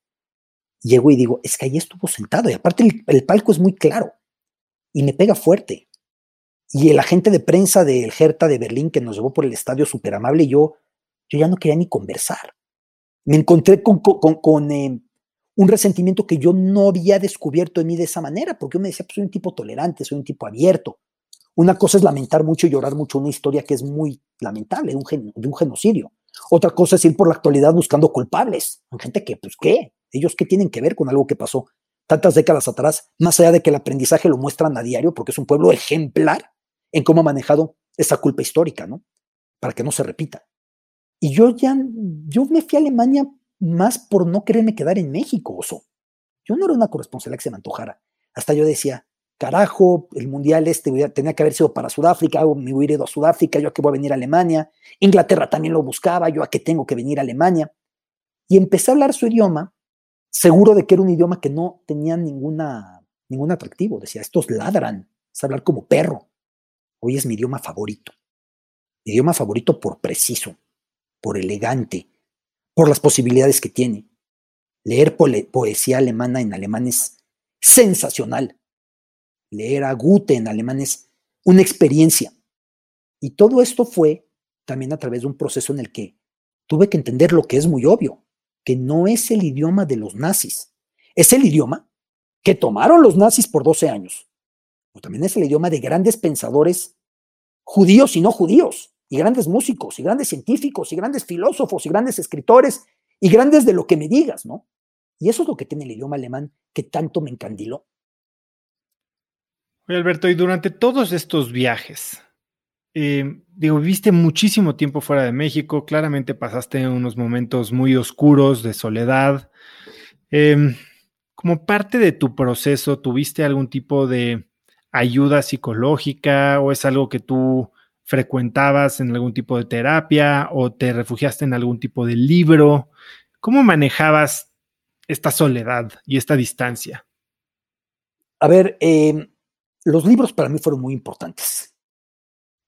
Speaker 2: Llego y digo, es que ahí estuvo sentado. Y aparte el, palco es muy claro y me pega fuerte. Y el agente de prensa del Hertha de Berlín que nos llevó por el estadio súper amable, yo, yo ya no quería ni conversar. Me encontré con, con, eh, un resentimiento que yo no había descubierto en mí de esa manera, porque yo me decía, pues soy un tipo tolerante, soy un tipo abierto. Una cosa es lamentar mucho y llorar mucho una historia que es muy lamentable, un, de un genocidio. Otra cosa es ir por la actualidad buscando culpables. Gente que, pues, ¿qué? ¿Ellos qué tienen que ver con algo que pasó tantas décadas atrás? Más allá de que el aprendizaje lo muestran a diario, porque es un pueblo ejemplar en cómo ha manejado esa culpa histórica, ¿no? Para que no se repita. Y yo ya, yo me fui a Alemania más por no quererme quedar en México, oso. Yo no era una corresponsal que se me antojara. Hasta yo decía, carajo, el mundial este tenía que haber sido para Sudáfrica, me hubiera ido a Sudáfrica, yo a qué voy a venir a Alemania. Inglaterra también lo buscaba, yo a qué tengo que venir a Alemania. Y empecé a hablar su idioma, seguro de que era un idioma que no tenía ninguna, ningún atractivo. Decía, estos ladran, es hablar como perro. Hoy es mi idioma favorito. Mi idioma favorito por preciso, por elegante, por las posibilidades que tiene. Leer poesía alemana en alemán es sensacional. Leer a Goethe en alemán es una experiencia. Y todo esto fue también a través de un proceso en el que tuve que entender lo que es muy obvio, que no es el idioma de los nazis, es el idioma que tomaron los nazis por 12 años, pero también es el idioma de grandes pensadores judíos y no judíos, y grandes músicos, y grandes científicos, y grandes filósofos, y grandes escritores, y grandes de lo que me digas, ¿no? Y eso es lo que tiene el idioma alemán que tanto me encandiló.
Speaker 1: Oye, Alberto, y durante todos estos viajes, eh, digo, viviste muchísimo tiempo fuera de México, claramente pasaste unos momentos muy oscuros de soledad. Em, como parte de tu proceso, ¿tuviste algún tipo de ayuda psicológica o es algo que tú frecuentabas en algún tipo de terapia o te refugiaste en algún tipo de libro? ¿Cómo manejabas esta soledad y esta distancia?
Speaker 2: A ver, em, los libros para mí fueron muy importantes.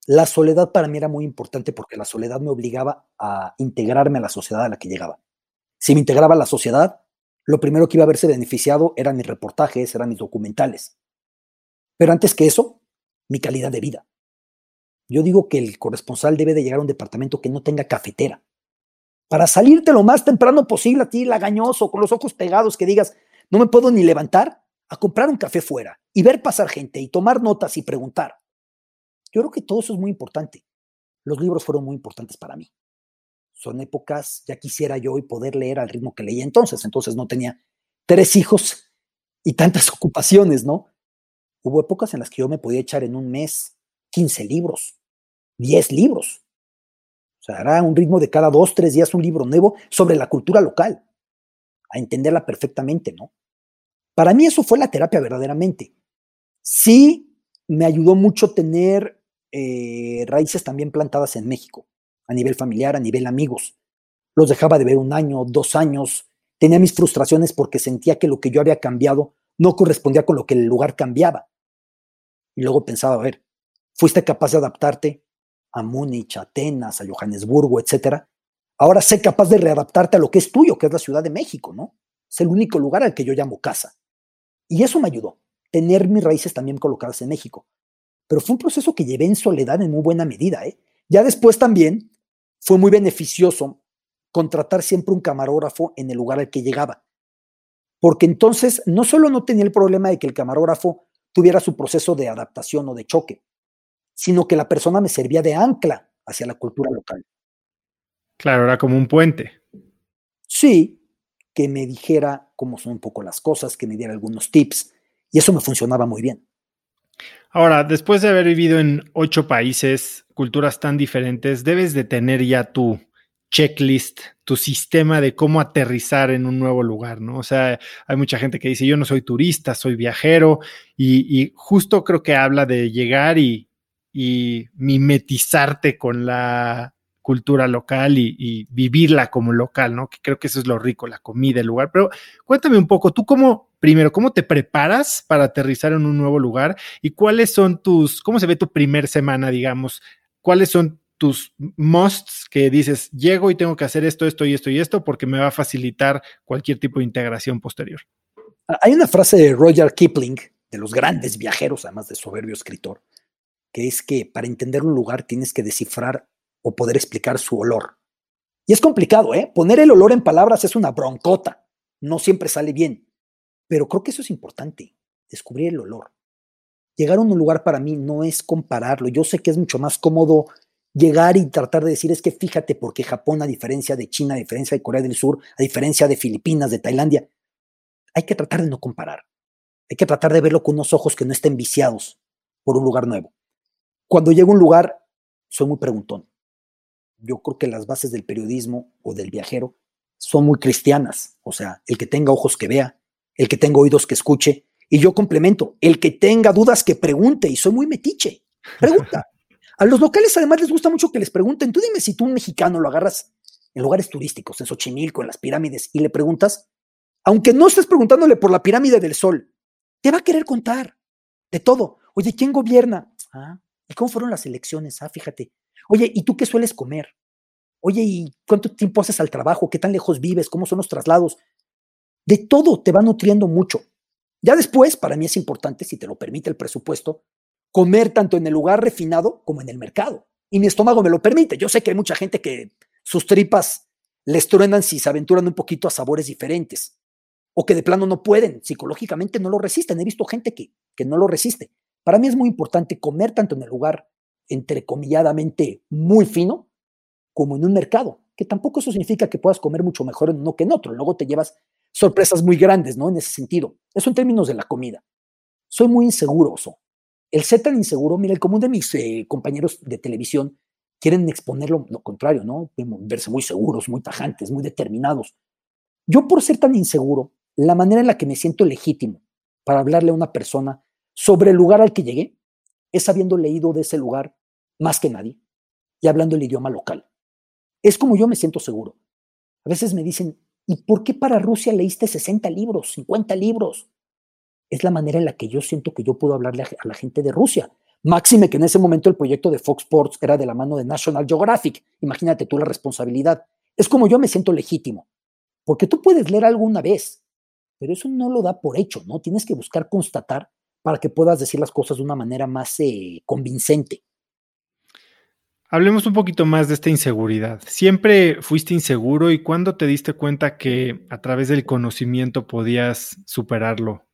Speaker 2: La soledad para mí era muy importante porque la soledad me obligaba a integrarme a la sociedad a la que llegaba. Si me integraba a la sociedad, lo primero que iba a verse beneficiado eran mis reportajes, eran mis documentales. Pero antes que eso, mi calidad de vida. Yo digo que el corresponsal debe de llegar a un departamento que no tenga cafetera. Para salirte lo más temprano posible a ti, lagañoso, con los ojos pegados, que digas, no me puedo ni levantar, a comprar un café fuera y ver pasar gente y tomar notas y preguntar. Yo creo que todo eso es muy importante. Los libros fueron muy importantes para mí. Son épocas, ya quisiera yo hoy poder leer al ritmo que leía entonces. Entonces no tenía tres hijos y tantas (laughs) ocupaciones, ¿no? Hubo épocas en las que yo me podía echar en un mes 15 libros. 10 libros. O sea, era un ritmo de cada dos, tres días un libro nuevo sobre la cultura local, a entenderla perfectamente, ¿no? Para mí eso fue la terapia verdaderamente. Sí, me ayudó mucho tener eh, raíces también plantadas en México, a nivel familiar, a nivel amigos. Los dejaba de ver un año, dos años, tenía mis frustraciones porque sentía que lo que yo había cambiado no correspondía con lo que el lugar cambiaba. Y luego pensaba, a ver, fuiste capaz de adaptarte, a Múnich, a Atenas, a Johannesburgo, etcétera. Ahora sé capaz de readaptarte a lo que es tuyo, que es la Ciudad de México, ¿no? Es el único lugar al que yo llamo casa. Y eso me ayudó, tener mis raíces también colocadas en México. Pero fue un proceso que llevé en soledad en muy buena medida, ¿eh? Ya después también fue muy beneficioso contratar siempre un camarógrafo en el lugar al que llegaba. Porque entonces no solo no tenía el problema de que el camarógrafo tuviera su proceso de adaptación o de choque, sino que la persona me servía de ancla hacia la cultura local.
Speaker 1: Claro, era como un puente.
Speaker 2: Sí, que me dijera cómo son un poco las cosas, que me diera algunos tips, y eso me funcionaba muy bien.
Speaker 1: Ahora, después de haber vivido en ocho países, culturas tan diferentes, debes de tener ya tu checklist, tu sistema de cómo aterrizar en un nuevo lugar, ¿no? O sea, hay mucha gente que dice, yo no soy turista, soy viajero, y, justo creo que habla de llegar y mimetizarte con la cultura local y, vivirla como local, ¿no? Que creo que eso es lo rico, la comida, el lugar. Pero cuéntame un poco, tú cómo, primero, cómo te preparas para aterrizar en un nuevo lugar y cuáles son tus, cómo se ve tu primer semana, digamos, cuáles son tus musts que dices, llego y tengo que hacer esto, esto y esto y esto porque me va a facilitar cualquier tipo de integración posterior.
Speaker 2: Hay una frase de Roger Kipling, de los grandes viajeros, además de soberbio escritor, que es que para entender un lugar tienes que descifrar o poder explicar su olor. Y es complicado, ¿eh? Poner el olor en palabras es una broncota. No siempre sale bien. Pero creo que eso es importante, descubrir el olor. Llegar a un lugar para mí no es compararlo. Yo sé que es mucho más cómodo llegar y tratar de decir es que fíjate porque Japón, a diferencia de China, a diferencia de Corea del Sur, a diferencia de Filipinas, de Tailandia, hay que tratar de no comparar. Hay que tratar de verlo con unos ojos que no estén viciados por un lugar nuevo. Cuando llego a un lugar, soy muy preguntón. Yo creo que las bases del periodismo o del viajero son muy cristianas. O sea, el que tenga ojos que vea, el que tenga oídos que escuche. Y yo complemento, el que tenga dudas que pregunte. Y soy muy metiche. Pregunta. A los locales además les gusta mucho que les pregunten, tú dime si tú un mexicano lo agarras en lugares turísticos, en Xochimilco, en las pirámides, y le preguntas, aunque no estés preguntándole por la pirámide del sol, te va a querer contar de todo. Oye, ¿quién gobierna? Ah, ¿y cómo fueron las elecciones? Ah, fíjate. Oye, ¿y tú qué sueles comer? Oye, ¿y cuánto tiempo haces al trabajo? ¿Qué tan lejos vives? ¿Cómo son los traslados? De todo te va nutriendo mucho. Ya después, para mí es importante, si te lo permite el presupuesto, comer tanto en el lugar refinado como en el mercado. Y mi estómago me lo permite. Yo sé que hay mucha gente que sus tripas les truenan si se aventuran un poquito a sabores diferentes o que de plano no pueden, psicológicamente no lo resisten. He visto gente que, que no lo resiste. Para mí es muy importante comer tanto en el lugar entrecomilladamente muy fino como en un mercado, que tampoco eso significa que puedas comer mucho mejor en uno que en otro. Luego te llevas sorpresas muy grandes, ¿no? En ese sentido. Eso en términos de la comida. Soy muy inseguro, el ser tan inseguro, mira, el común de mis eh, compañeros de televisión quieren exponer lo, contrario, ¿no? Verse muy seguros, muy tajantes, muy determinados. Yo por ser tan inseguro, la manera en la que me siento legítimo para hablarle a una persona sobre el lugar al que llegué es habiendo leído de ese lugar más que nadie y hablando el idioma local. Es como yo me siento seguro. A veces me dicen, ¿y por qué para Rusia leíste 60 libros, 50 libros? es la manera en la que yo siento que yo puedo hablarle a, la gente de Rusia. Máxime que en ese momento el proyecto de Fox Sports era de la mano de National Geographic. Imagínate tú la responsabilidad. Es como yo me siento legítimo. Porque tú puedes leer algo una vez, pero eso no lo da por hecho, ¿no? Tienes que buscar constatar para que puedas decir las cosas de una manera más eh, convincente.
Speaker 1: Hablemos un poquito más de esta inseguridad. ¿Siempre fuiste inseguro y cuándo te diste cuenta que a través del conocimiento podías superarlo?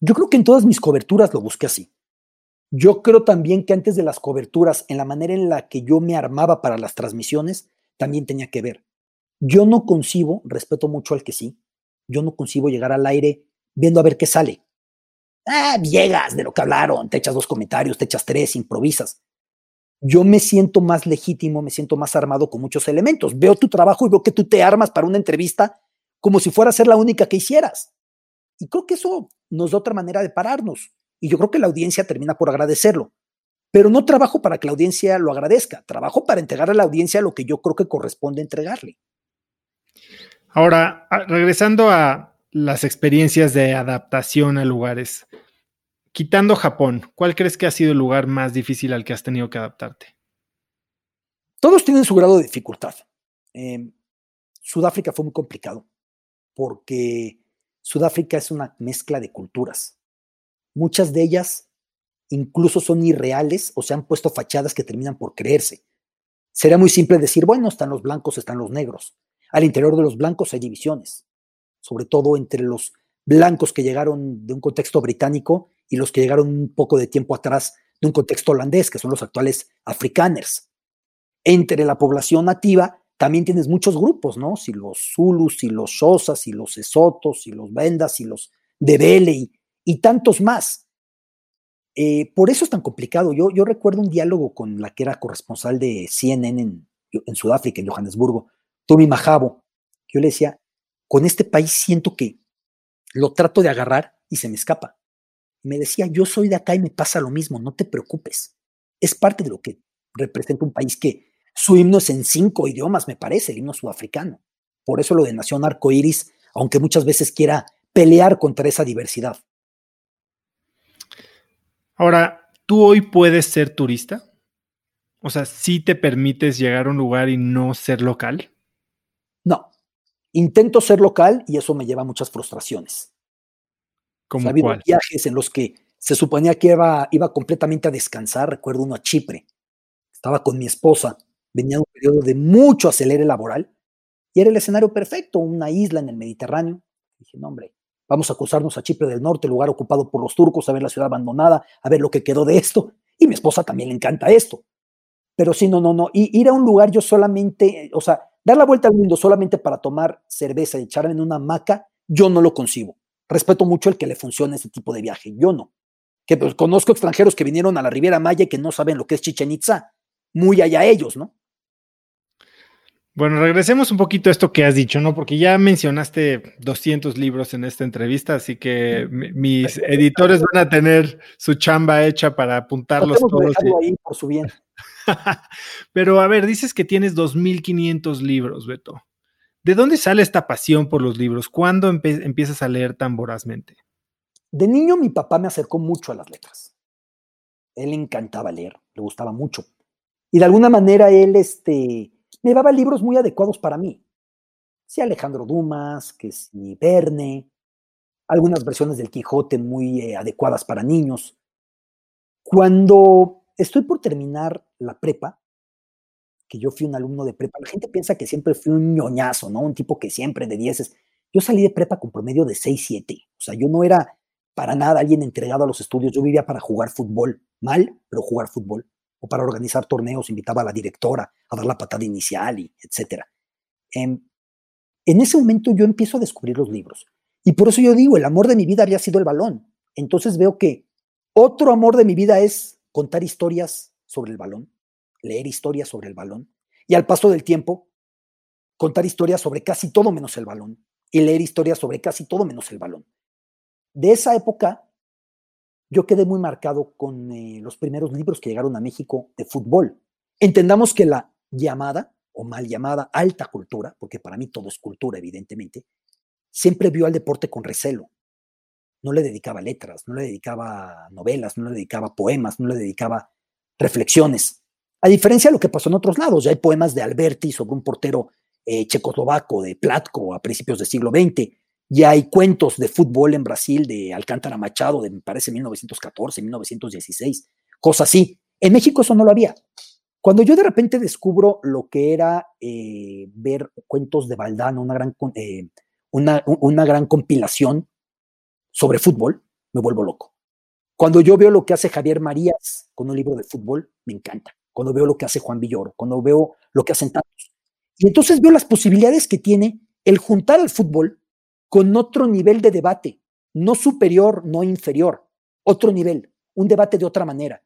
Speaker 2: Yo creo que en todas mis coberturas lo busqué así. Yo creo también que antes de las coberturas, en la manera en la que yo me armaba para las transmisiones, también tenía que ver. Yo no concibo, respeto mucho al que sí, yo no concibo llegar al aire viendo a ver qué sale. Ah, llegas de lo que hablaron, te echas dos comentarios, te echas tres, improvisas. Yo me siento más legítimo, me siento más armado con muchos elementos. Veo tu trabajo y veo que tú te armas para una entrevista como si fuera a ser la única que hicieras. Y creo que eso nos da otra manera de pararnos. Y yo creo que la audiencia termina por agradecerlo. Pero no trabajo para que la audiencia lo agradezca, trabajo para entregar a la audiencia lo que yo creo que corresponde entregarle.
Speaker 1: Ahora, regresando a las experiencias de adaptación a lugares, quitando Japón, ¿cuál crees que ha sido el lugar más difícil al que has tenido que adaptarte?
Speaker 2: Todos tienen su grado de dificultad. Em, Sudáfrica fue muy complicado porque Sudáfrica es una mezcla de culturas. Muchas de ellas incluso son irreales o se han puesto fachadas que terminan por creerse. Sería muy simple decir, bueno, están los blancos, están los negros. Al interior de los blancos hay divisiones, sobre todo entre los blancos que llegaron de un contexto británico y los que llegaron un poco de tiempo atrás de un contexto holandés, que son los actuales afrikaners. Entre la población nativa también tienes muchos grupos, ¿no? Si los Zulus, si los Xhosas, si los Esotos, si los Vendas, si los Debele y, tantos más. Eh, por eso es tan complicado. Yo, yo recuerdo un diálogo con la que era corresponsal de CNN en, en Sudáfrica, en Johannesburgo, Tommy Majabo. Yo le decía, con este país siento que lo trato de agarrar y se me escapa. me decía, yo soy de acá y me pasa lo mismo, no te preocupes. Es parte de lo que representa un país que Su himno es en cinco idiomas, me parece, el himno sudafricano. Por eso lo de Nación Arcoiris, aunque muchas veces quiera pelear contra esa diversidad.
Speaker 1: Ahora, ¿tú hoy puedes ser turista? O sea, ¿sí te permites llegar a un lugar y no ser local?
Speaker 2: No. Intento ser local y eso me lleva a muchas frustraciones.
Speaker 1: ¿Cómo
Speaker 2: ha habido viajes en los que se suponía que iba, iba completamente a descansar. Recuerdo uno a Chipre. Estaba con mi esposa. Venía de un periodo de mucho acelere laboral y era el escenario perfecto, una isla en el Mediterráneo. Dije, no, hombre, vamos a cruzarnos a Chipre del Norte, lugar ocupado por los turcos, a ver la ciudad abandonada, a ver lo que quedó de esto. Y mi esposa también le encanta esto. Pero sí, no, no, no. Y ir a un lugar yo solamente, o sea, dar la vuelta al mundo solamente para tomar cerveza y echarme en una hamaca, yo no lo concibo. Respeto mucho el que le funcione ese tipo de viaje, yo no. Que pues, conozco extranjeros que vinieron a la Riviera Maya y que no saben lo que es Chichen Itza. Muy allá ellos, ¿no?
Speaker 1: Bueno, regresemos un poquito a esto que has dicho, ¿no? Porque ya mencionaste 200 libros en esta entrevista, así que mis editores van a tener su chamba hecha para apuntarlos todos.
Speaker 2: ahí por su bien. (laughs)
Speaker 1: Pero a ver, dices que tienes 2.500 libros, Beto. ¿De dónde sale esta pasión por los libros? ¿Cuándo empiezas a leer tan vorazmente?
Speaker 2: De niño mi papá me acercó mucho a las letras. Él encantaba leer, le gustaba mucho. Y de alguna manera él, este, me daba libros muy adecuados para mí. Sí, Alejandro Dumas, que sí, Verne, algunas versiones del Quijote muy eh, adecuadas para niños. Cuando estoy por terminar la prepa, que yo fui un alumno de prepa, la gente piensa que siempre fui un ñoñazo, ¿no? Un tipo que siempre de dieces. Yo salí de prepa con promedio de 6, 7. O sea, yo no era para nada alguien entregado a los estudios. Yo vivía para jugar fútbol. Mal, pero jugar fútbol o para organizar torneos, invitaba a la directora a dar la patada inicial, y etc. Em, en ese momento yo empiezo a descubrir los libros. Y por eso yo digo, el amor de mi vida había sido el balón. Entonces veo que otro amor de mi vida es contar historias sobre el balón, leer historias sobre el balón. Y al paso del tiempo, contar historias sobre casi todo menos el balón. Y leer historias sobre casi todo menos el balón. De esa época yo quedé muy marcado con eh, los primeros libros que llegaron a México de fútbol. Entendamos que la llamada o mal llamada alta cultura, porque para mí todo es cultura, evidentemente, siempre vio al deporte con recelo. No le dedicaba letras, no le dedicaba novelas, no le dedicaba poemas, no le dedicaba reflexiones. A diferencia de lo que pasó en otros lados, ya hay poemas de Alberti sobre un portero eh, checoslovaco, de Platko, a principios del siglo XX, ya hay cuentos de fútbol en Brasil de Alcántara Machado, de me parece 1914, 1916, cosas así. En México eso no lo había. Cuando yo de repente descubro lo que era eh, ver cuentos de Valdano, una gran, eh, una, una gran compilación sobre fútbol, me vuelvo loco. Cuando yo veo lo que hace Javier Marías con un libro de fútbol, me encanta. Cuando veo lo que hace Juan Villoro, cuando veo lo que hacen tantos. Y entonces veo las posibilidades que tiene el juntar al fútbol con otro nivel de debate, no superior, no inferior, otro nivel, un debate de otra manera.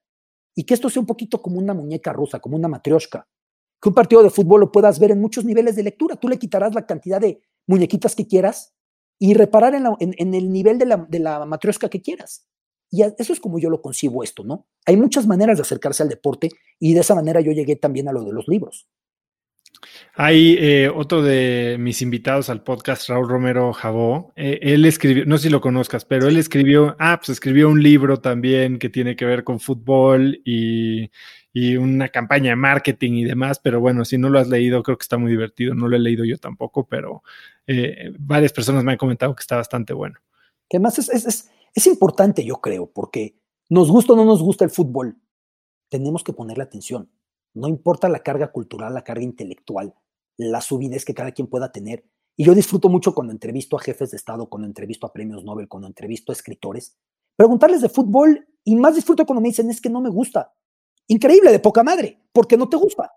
Speaker 2: Y que esto sea un poquito como una muñeca rusa, como una matrioshka. Que un partido de fútbol lo puedas ver en muchos niveles de lectura. Tú le quitarás la cantidad de muñequitas que quieras y reparar en, el nivel de la, de la matrioshka que quieras. Y eso es como yo lo concibo esto, ¿no? Hay muchas maneras de acercarse al deporte y de esa manera yo llegué también a lo de los libros.
Speaker 1: Hay eh, otro de mis invitados al podcast, Raúl Romero Jabó. Eh, él escribió, no sé si lo conozcas, pero él escribió, ah, pues escribió un libro también que tiene que ver con fútbol y, una campaña de marketing y demás. Pero bueno, si no lo has leído, creo que está muy divertido. No lo he leído yo tampoco, pero eh, varias personas me han comentado que está bastante bueno.
Speaker 2: Que además es, es, es importante, yo creo, porque nos gusta o no nos gusta el fútbol, tenemos que ponerle atención no importa la carga cultural, la carga intelectual, la subidez que cada quien pueda tener. Y yo disfruto mucho cuando entrevisto a jefes de Estado, cuando entrevisto a premios Nobel, cuando entrevisto a escritores, preguntarles de fútbol y más disfruto cuando me dicen es que no me gusta. Increíble, de poca madre, porque no te gusta.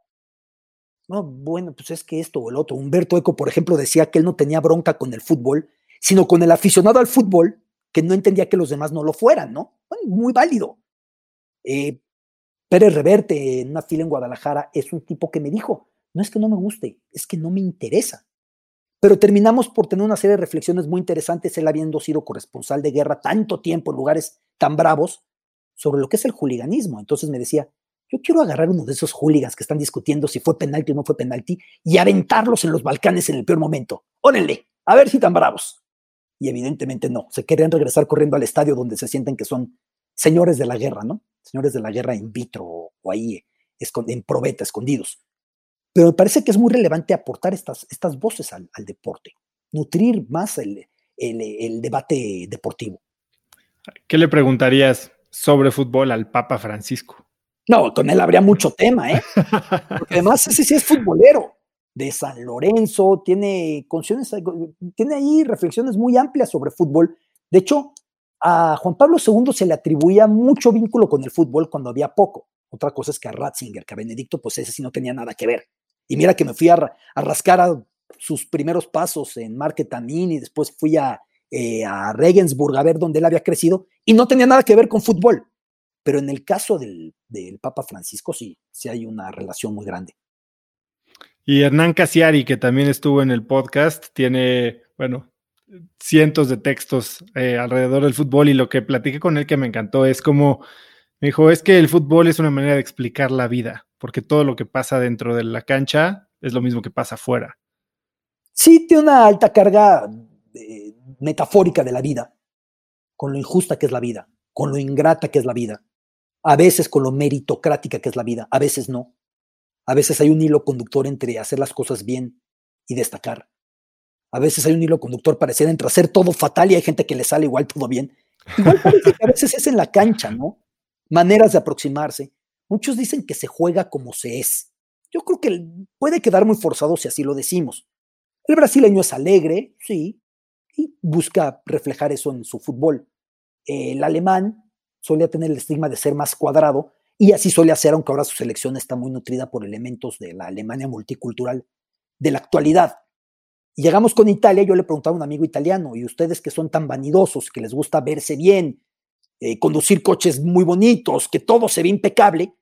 Speaker 2: No, bueno, pues es que esto o el otro. Humberto Eco, por ejemplo, decía que él no tenía bronca con el fútbol, sino con el aficionado al fútbol que no entendía que los demás no lo fueran, ¿no? muy válido. Eh, Pérez Reverte en una fila en Guadalajara es un tipo que me dijo, no es que no me guste, es que no me interesa. Pero terminamos por tener una serie de reflexiones muy interesantes, él habiendo sido corresponsal de guerra tanto tiempo en lugares tan bravos, sobre lo que es el juliganismo. Entonces me decía, Yo quiero agarrar uno de esos hooligans que están discutiendo si fue penalti o no fue penalti y aventarlos en los Balcanes en el peor momento. Órenle, a ver si tan bravos. Y evidentemente no, se querían regresar corriendo al estadio donde se sienten que son señores de la guerra, ¿no? Señores de la guerra in vitro o ahí en probeta, escondidos. Pero me parece que es muy relevante aportar estas, estas voces al, deporte, nutrir más el, el debate deportivo.
Speaker 1: ¿Qué le preguntarías sobre fútbol al Papa Francisco?
Speaker 2: No, con él habría mucho tema, ¿eh? Porque además ese sí es futbolero de San Lorenzo, tiene tiene ahí reflexiones muy amplias sobre fútbol. De hecho, a Juan Pablo II se le atribuía mucho vínculo con el fútbol cuando había poco. Otra cosa es que a Ratzinger, que a Benedicto, pues ese sí no tenía nada que ver. Y mira que me fui a, rascar a sus primeros pasos en marketing y después fui a, eh, a Regensburg a ver dónde él había crecido y no tenía nada que ver con fútbol. Pero en el caso del, Papa Francisco sí, sí hay una relación muy grande.
Speaker 1: Y Hernán Casiari, que también estuvo en el podcast, tiene, bueno, cientos de textos eh, alrededor del fútbol y lo que platiqué con él que me encantó es como, me dijo, es que el fútbol es una manera de explicar la vida, porque todo lo que pasa dentro de la cancha es lo mismo que pasa afuera.
Speaker 2: Sí, tiene una alta carga eh, metafórica de la vida, con lo injusta que es la vida, con lo ingrata que es la vida, a veces con lo meritocrática que es la vida, a veces no. A veces hay un hilo conductor entre hacer las cosas bien y destacar. A veces hay un hilo conductor parecido entre hacer todo fatal y hay gente que le sale igual todo bien. Igual parece que a veces es en la cancha, ¿no? Maneras de aproximarse. Muchos dicen que se juega como se es. Yo creo que puede quedar muy forzado si así lo decimos. El brasileño es alegre, sí, y busca reflejar eso en su fútbol. El alemán solía tener el estigma de ser más cuadrado y así suele hacer, aunque ahora su selección está muy nutrida por elementos de la Alemania multicultural de la actualidad. Y llegamos con Italia, yo le preguntaba a un amigo italiano, y ustedes que son tan vanidosos, que les gusta verse bien, eh, conducir coches muy bonitos, que todo se ve impecable,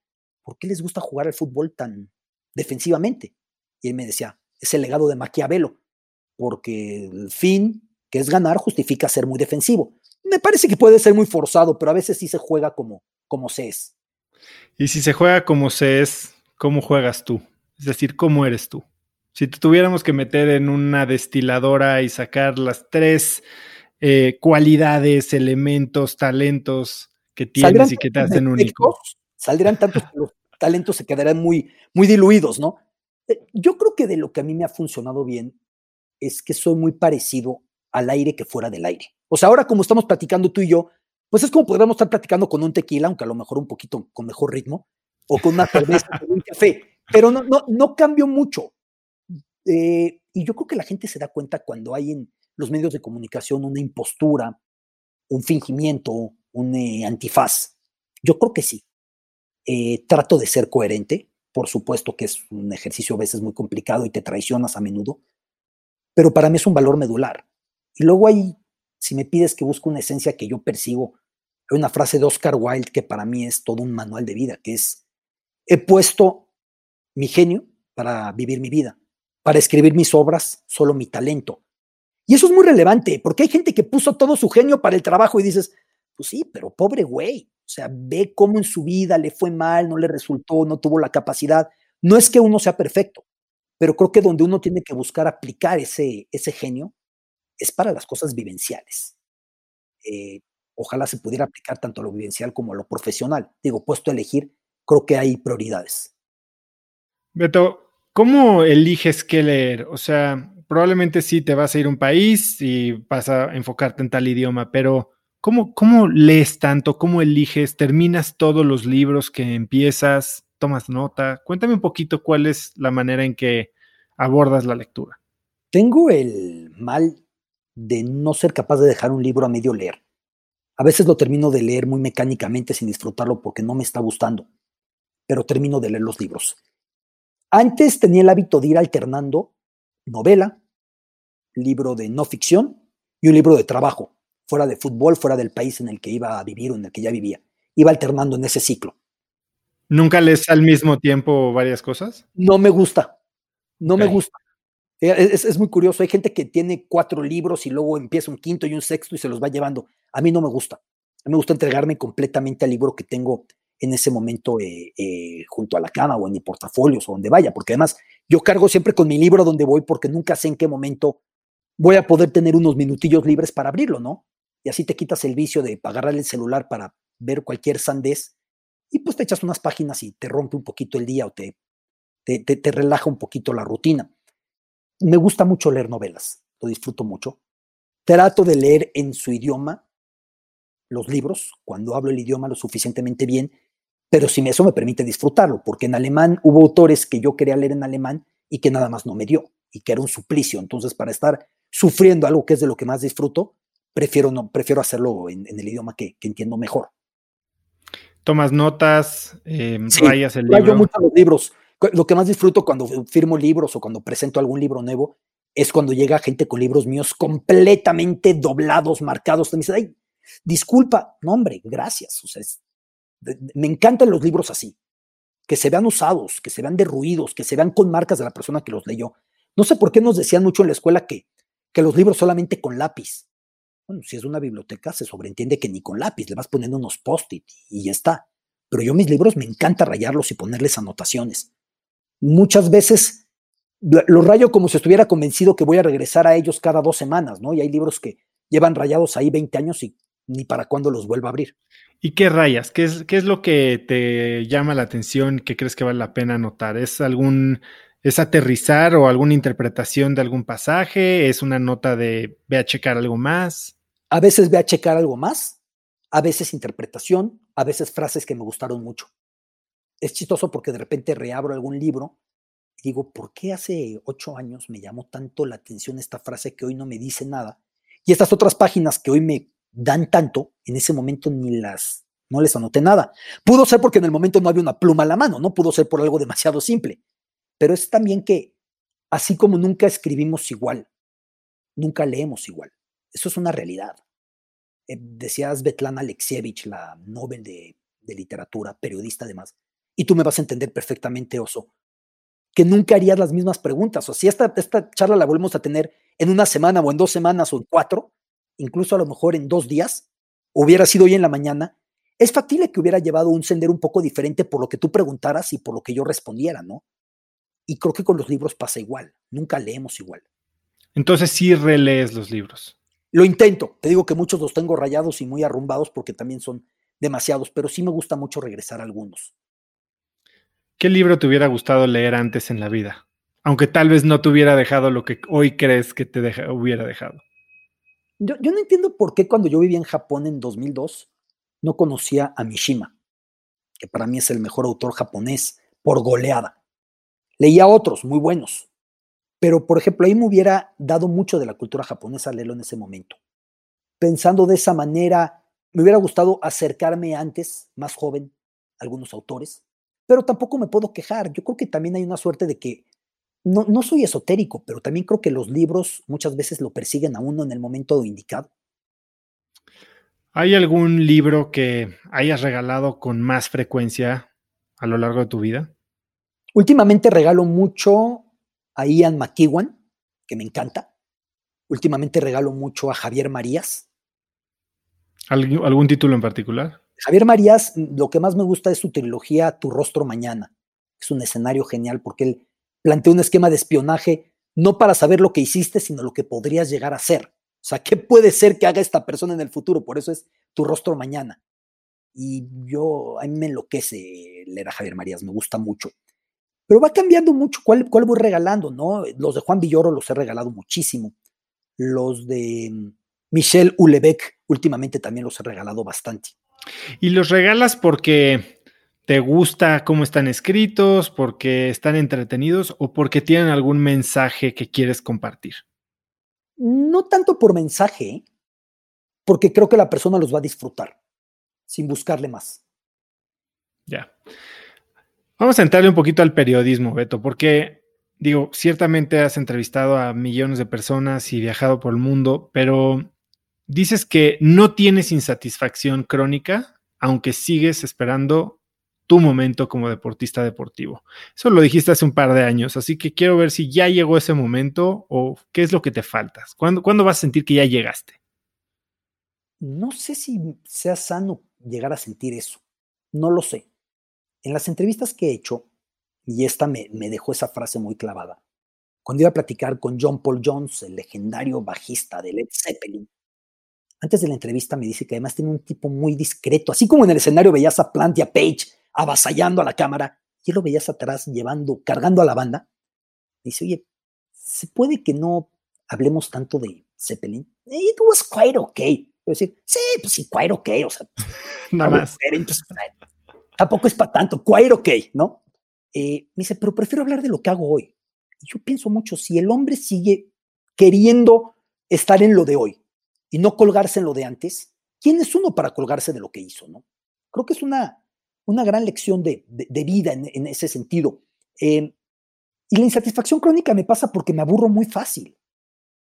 Speaker 2: ¿por qué les gusta jugar al fútbol tan defensivamente? Y él me decía, es el legado de Maquiavelo, porque el fin, que es ganar, justifica ser muy defensivo. Me parece que puede ser muy forzado, pero a veces sí se juega como, como se es.
Speaker 1: Y si se juega como se es, ¿cómo juegas tú? Es decir, ¿cómo eres tú? Si te tuviéramos que meter en una destiladora y sacar las tres eh, cualidades, elementos, talentos que tienes y que te hacen único.
Speaker 2: Saldrán tantos que los talentos se quedarán muy, muy diluidos, ¿no? Eh, yo creo que de lo que a mí me ha funcionado bien es que soy muy parecido al aire que fuera del aire. O sea, ahora como estamos platicando tú y yo, pues es como podríamos estar platicando con un tequila, aunque a lo mejor un poquito con mejor ritmo, o con una cerveza, (laughs) con un café, pero no, no, no cambio mucho. Eh, y yo creo que la gente se da cuenta cuando hay en los medios de comunicación una impostura, un fingimiento, un eh, antifaz. Yo creo que sí. Eh, trato de ser coherente, por supuesto que es un ejercicio a veces muy complicado y te traicionas a menudo, pero para mí es un valor medular. Y luego hay, si me pides que busque una esencia que yo persigo, hay una frase de Oscar Wilde que para mí es todo un manual de vida, que es, he puesto mi genio para vivir mi vida, para escribir mis obras, solo mi talento. Y eso es muy relevante, porque hay gente que puso todo su genio para el trabajo y dices, pues sí, pero pobre güey, o sea, ve cómo en su vida le fue mal, no le resultó, no tuvo la capacidad. No es que uno sea perfecto, pero creo que donde uno tiene que buscar aplicar ese, ese genio es para las cosas vivenciales. Eh, ojalá se pudiera aplicar tanto a lo vivencial como a lo profesional. Digo, puesto a elegir, creo que hay prioridades.
Speaker 1: Beto, ¿cómo eliges qué leer? O sea, probablemente sí te vas a ir a un país y vas a enfocarte en tal idioma, pero ¿cómo, cómo lees tanto? ¿Cómo eliges? ¿Terminas todos los libros que empiezas? ¿Tomas nota? Cuéntame un poquito cuál es la manera en que abordas la lectura.
Speaker 2: Tengo el mal de no ser capaz de dejar un libro a medio leer. A veces lo termino de leer muy mecánicamente sin disfrutarlo porque no me está gustando, pero termino de leer los libros. Antes tenía el hábito de ir alternando novela, libro de no ficción y un libro de trabajo, fuera de fútbol, fuera del país en el que iba a vivir o en el que ya vivía. Iba alternando en ese ciclo.
Speaker 1: ¿Nunca lees al mismo tiempo varias cosas?
Speaker 2: No me gusta. No me gusta. Eh, es, muy curioso. Hay gente que tiene cuatro libros y luego empieza un quinto y un sexto y se los va llevando. A mí no me gusta. A mí me gusta entregarme completamente al libro que tengo en ese momento eh, eh, junto a la cama o en mi portafolios o donde vaya, porque además yo cargo siempre con mi libro donde voy porque nunca sé en qué momento voy a poder tener unos minutillos libres para abrirlo, ¿no? Y así te quitas el vicio de agarrar el celular para ver cualquier sandez y pues te echas unas páginas y te rompe un poquito el día o te, te, te relaja un poquito la rutina. Me gusta mucho leer novelas, lo disfruto mucho. Trato de leer en su idioma los libros, cuando hablo el idioma lo suficientemente bien, pero si eso me permite disfrutarlo, porque en alemán hubo autores que yo quería leer en alemán y que nada más no me dio, y que era un suplicio. Entonces, para estar sufriendo algo que es de lo que más disfruto, prefiero, no, prefiero hacerlo en, el idioma que, entiendo mejor.
Speaker 1: Tomas notas, eh, rayas el libro.
Speaker 2: mucho los libros. Lo que más disfruto cuando firmo libros o cuando presento algún libro nuevo es cuando llega gente con libros míos completamente doblados, marcados. Me dice, ay, disculpa, no hombre, gracias. O sea, me encantan los libros así, que se vean usados, que se vean derruidos, que se vean con marcas de la persona que los leyó. No sé por qué nos decían mucho en la escuela que, que los libros solamente con lápiz. Bueno, si es una biblioteca, se sobreentiende que ni con lápiz, le vas poniendo unos post-it y ya está. Pero yo mis libros me encanta rayarlos y ponerles anotaciones. Muchas veces los rayo como si estuviera convencido que voy a regresar a ellos cada dos semanas, ¿no? Y hay libros que llevan rayados ahí 20 años y ni para cuándo los vuelva a abrir.
Speaker 1: ¿Y qué rayas? ¿Qué es, ¿Qué es lo que te llama la atención, que crees que vale la pena anotar? ¿Es algún, es aterrizar o alguna interpretación de algún pasaje? ¿Es una nota de ve a checar algo más?
Speaker 2: A veces ve a checar algo más, a veces interpretación, a veces frases que me gustaron mucho. Es chistoso porque de repente reabro algún libro y digo, ¿por qué hace ocho años me llamó tanto la atención esta frase que hoy no me dice nada? Y estas otras páginas que hoy me dan tanto, en ese momento ni las, no les anoté nada. Pudo ser porque en el momento no había una pluma a la mano, no pudo ser por algo demasiado simple, pero es también que así como nunca escribimos igual, nunca leemos igual. Eso es una realidad. Eh, decía Svetlana Alexievich, la Nobel de, de literatura, periodista además, y tú me vas a entender perfectamente, Oso, que nunca harías las mismas preguntas. O si esta, esta charla la volvemos a tener en una semana o en dos semanas o en cuatro, incluso a lo mejor en dos días, hubiera sido hoy en la mañana, es factible que hubiera llevado un sendero un poco diferente por lo que tú preguntaras y por lo que yo respondiera, ¿no? Y creo que con los libros pasa igual, nunca leemos igual.
Speaker 1: Entonces sí relees los libros.
Speaker 2: Lo intento, te digo que muchos los tengo rayados y muy arrumbados porque también son demasiados, pero sí me gusta mucho regresar a algunos.
Speaker 1: ¿Qué libro te hubiera gustado leer antes en la vida? Aunque tal vez no te hubiera dejado lo que hoy crees que te hubiera dejado.
Speaker 2: Yo, no entiendo por qué cuando yo vivía en Japón en 2002 no conocía a Mishima, que para mí es el mejor autor japonés por goleada. Leía otros muy buenos, pero por ejemplo ahí me hubiera dado mucho de la cultura japonesa leerlo en ese momento. Pensando de esa manera, me hubiera gustado acercarme antes, más joven, a algunos autores, pero tampoco me puedo quejar. Yo creo que también hay una suerte de que no, soy esotérico, pero también creo que los libros muchas veces lo persiguen a uno en el momento indicado.
Speaker 1: ¿Hay algún libro que hayas regalado con más frecuencia a lo largo de tu vida?
Speaker 2: Últimamente regalo mucho a Ian McEwan, que me encanta. Últimamente regalo mucho a Javier Marías.
Speaker 1: ¿Algún título en particular?
Speaker 2: Javier Marías, lo que más me gusta es su trilogía Tu rostro mañana. Es un escenario genial porque él plantea un esquema de espionaje no para saber lo que hiciste, sino lo que podrías llegar a ser. O sea, ¿qué puede ser que haga esta persona en el futuro? Por eso es tu rostro mañana. Y yo, a mí me enloquece leer a Javier Marías, me gusta mucho. Pero va cambiando mucho cuál, cuál voy regalando, ¿no? Los de Juan Villoro los he regalado muchísimo. Los de mm, Michelle Ulebeck últimamente también los he regalado bastante.
Speaker 1: ¿Y los regalas porque ¿Te gusta cómo están escritos? ¿Porque están entretenidos? ¿O porque tienen algún mensaje que quieres compartir?
Speaker 2: No tanto por mensaje, porque creo que la persona los va a disfrutar, sin buscarle más.
Speaker 1: Ya. Vamos a entrarle un poquito al periodismo, Beto, porque digo, ciertamente has entrevistado a millones de personas y viajado por el mundo, pero dices que no tienes insatisfacción crónica, aunque sigues esperando tu momento como deportista deportivo. Eso lo dijiste hace un par de años, así que quiero ver si ya llegó ese momento o qué es lo que te falta. ¿Cuándo, vas a sentir que ya llegaste?
Speaker 2: No sé si sea sano llegar a sentir eso. No lo sé. En las entrevistas que he hecho, y esta me, me dejó esa frase muy clavada, cuando iba a platicar con John Paul Jones, el legendario bajista de Led Zeppelin, antes de la entrevista me dice que además tiene un tipo muy discreto, así como en el escenario veías a Plant y a Page avasallando a la cámara, y él lo veías atrás llevando, cargando a la banda. dice, oye, ¿se puede que no hablemos tanto de Zeppelin? It was quite okay. Yo decir, sí, pues sí, quite okay, o sea, (laughs)
Speaker 1: nada más.
Speaker 2: tampoco es para tanto, quite okay, ¿no? Eh, me dice, pero prefiero hablar de lo que hago hoy. Y yo pienso mucho, si el hombre sigue queriendo estar en lo de hoy y no colgarse en lo de antes, ¿quién es uno para colgarse de lo que hizo, no? Creo que es una, una gran lección de, de, vida en, ese sentido. Eh, y la insatisfacción crónica me pasa porque me aburro muy fácil.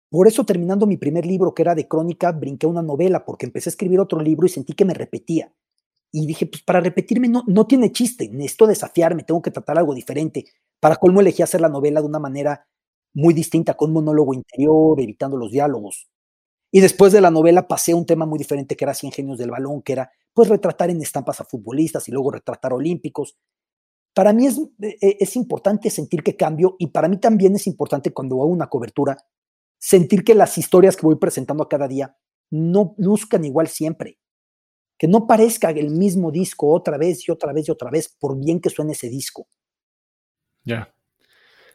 Speaker 2: Por eso terminando mi primer libro, que era de crónica, brinqué una novela, porque empecé a escribir otro libro y sentí que me repetía. Y dije, pues para repetirme no, no tiene chiste, necesito desafiarme, tengo que tratar algo diferente. Para colmo elegí hacer la novela de una manera muy distinta, con monólogo interior, evitando los diálogos. Y después de la novela pasé a un tema muy diferente que era Cien Genios del Balón, que era pues retratar en estampas a futbolistas y luego retratar olímpicos. Para mí es, e, e, es importante sentir que cambio y para mí también es importante cuando hago una cobertura sentir que las historias que voy presentando a cada día no luzcan igual siempre. Que no parezca el mismo disco otra vez y otra vez y otra vez, por bien que suene ese disco.
Speaker 1: Ya.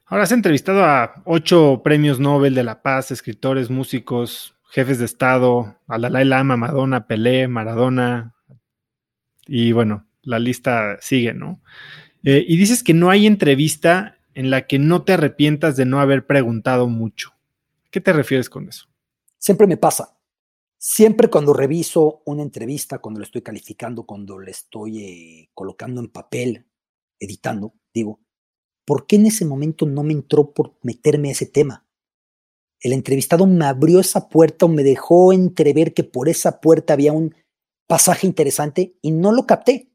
Speaker 1: Ahora has entrevistado a ocho premios Nobel de la Paz, escritores, músicos, jefes de Estado, a Dalai Lama, Madonna, Pelé, Maradona. Y bueno, la lista sigue, ¿no? Eh, y dices que no hay entrevista en la que no te arrepientas de no haber preguntado mucho. ¿Qué te refieres con eso?
Speaker 2: Siempre me pasa. Siempre cuando reviso una entrevista, cuando la estoy calificando, cuando la estoy eh, colocando en papel, editando, digo, ¿por qué en ese momento no me entró por meterme a ese tema? El entrevistado me abrió esa puerta o me dejó entrever que por esa puerta había un pasaje interesante y no lo capté.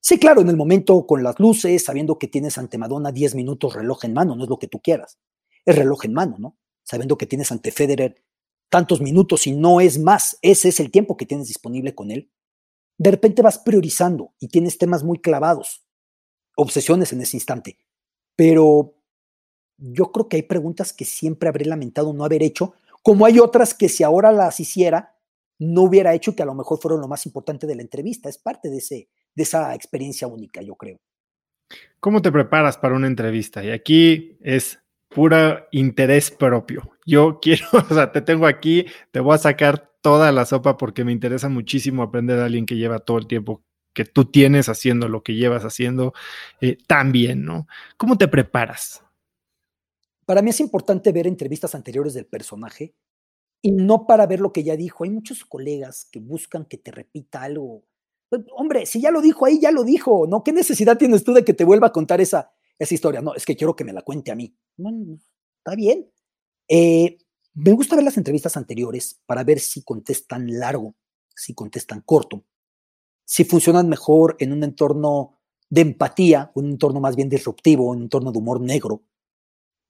Speaker 2: Sí, claro, en el momento con las luces, sabiendo que tienes ante Madonna 10 minutos reloj en mano, no es lo que tú quieras. Es reloj en mano, ¿no? sabiendo que tienes ante Federer tantos minutos y no es más, ese es el tiempo que tienes disponible con él, de repente vas priorizando y tienes temas muy clavados, obsesiones en ese instante. Pero yo creo que hay preguntas que siempre habré lamentado no haber hecho, como hay otras que si ahora las hiciera, no hubiera hecho que a lo mejor fueron lo más importante de la entrevista. Es parte de, ese, de esa experiencia única, yo creo.
Speaker 1: ¿Cómo te preparas para una entrevista? Y aquí es pura interés propio. Yo (laughs) quiero, o sea, te tengo aquí, te voy a sacar toda la sopa porque me interesa muchísimo aprender de alguien que lleva todo el tiempo que tú tienes haciendo lo que llevas haciendo eh, tan bien, ¿no? ¿Cómo te preparas?
Speaker 2: Para mí es importante ver entrevistas anteriores del personaje y no para ver lo que ya dijo. Hay muchos colegas que buscan que te repita algo. Pues, hombre, si ya lo dijo ahí, ya lo dijo, ¿no? ¿Qué necesidad tienes tú de que te vuelva a contar esa, esa historia. No, es que quiero que me la cuente a mí. está bien. Eh, me gusta ver las entrevistas anteriores para ver si contestan largo, si contestan corto, si funcionan mejor en un entorno de empatía, un entorno más bien disruptivo, un entorno de humor negro.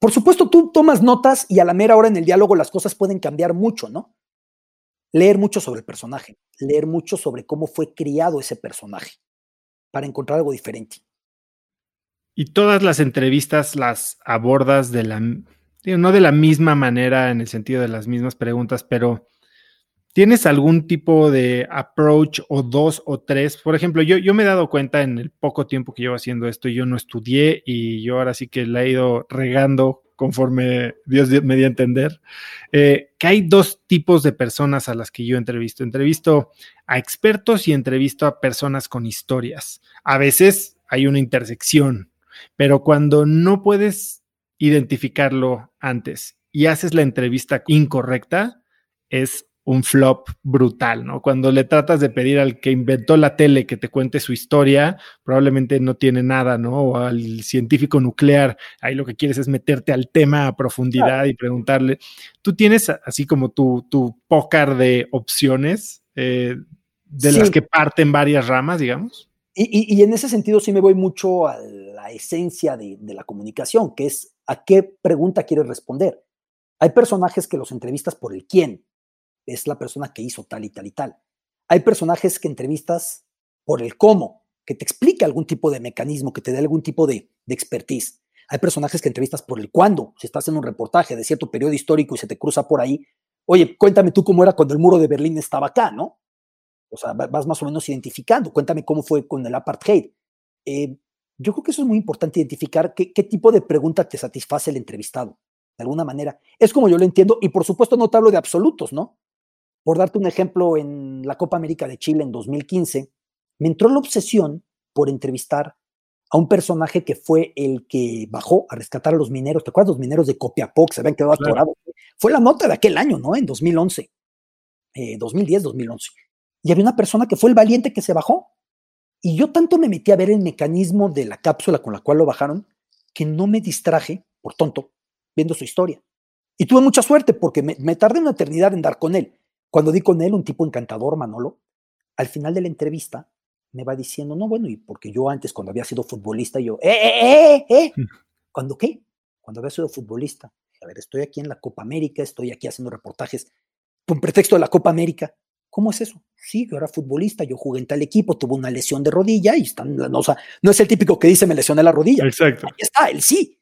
Speaker 2: Por supuesto, tú tomas notas y a la mera hora en el diálogo las cosas pueden cambiar mucho, ¿no? Leer mucho sobre el personaje, leer mucho sobre cómo fue criado ese personaje, para encontrar algo diferente.
Speaker 1: Y todas las entrevistas las abordas de la, no de la misma manera en el sentido de las mismas preguntas, pero ¿tienes algún tipo de approach o dos o tres? Por ejemplo, yo, yo me he dado cuenta en el poco tiempo que llevo haciendo esto, yo no estudié y yo ahora sí que la he ido regando conforme Dios me dio a entender, eh, que hay dos tipos de personas a las que yo entrevisto. Entrevisto a expertos y entrevisto a personas con historias. A veces hay una intersección pero cuando no puedes identificarlo antes y haces la entrevista incorrecta, es un flop brutal, ¿no? Cuando le tratas de pedir al que inventó la tele que te cuente su historia, probablemente no tiene nada, ¿no? O al científico nuclear, ahí lo que quieres es meterte al tema a profundidad y preguntarle. Tú tienes así como tu, tu pócar de opciones eh, de las que parten varias ramas, digamos.
Speaker 2: Y, y, en ese sentido sí me voy mucho a la esencia de, de, la comunicación, que es a qué pregunta quieres responder. Hay personajes que los entrevistas por el quién, es la persona que hizo tal y tal y tal. Hay personajes que entrevistas por el cómo, que te explique algún tipo de mecanismo, que te dé algún tipo de, de expertise. Hay personajes que entrevistas por el cuándo. Si estás en un reportaje de cierto periodo histórico y se te cruza por ahí, oye, cuéntame tú cómo era cuando el muro de Berlín estaba acá, ¿no? O sea, vas más o menos identificando. Cuéntame cómo fue con el apartheid. Eh, yo creo que eso es muy importante, identificar qué, qué tipo de pregunta te satisface el entrevistado, de alguna manera. Es como yo lo entiendo, y por supuesto no te hablo de absolutos, ¿no? Por darte un ejemplo, en la Copa América de Chile en 2015, me entró la obsesión por entrevistar a un personaje que fue el que bajó a rescatar a los mineros. ¿Te acuerdas? Los mineros de Copiapó se habían quedado atorados. Fue la nota de aquel año, ¿no? En 2011, 2010, 2011. Y había una persona que fue el valiente que se bajó. Y yo tanto me metí a ver el mecanismo de la cápsula con la cual lo bajaron que no me distraje, por tonto, viendo su historia. Y tuve mucha suerte porque me, me tardé una eternidad en dar con él. Cuando di con él, un tipo encantador, Manolo, al final de la entrevista me va diciendo, no, bueno, y porque yo antes, cuando había sido futbolista, yo, ¡eh, eh, eh! eh! Mm. ¿Cuándo qué? Cuando había sido futbolista. A ver, estoy aquí en la Copa América, estoy aquí haciendo reportajes con pretexto de la Copa América. ¿Cómo es eso? Sí, yo era futbolista, yo jugué en tal equipo, tuve una lesión de rodilla y están, no, o sea, no es el típico que dice me lesioné la rodilla.
Speaker 1: Exacto.
Speaker 2: Ahí está, él sí.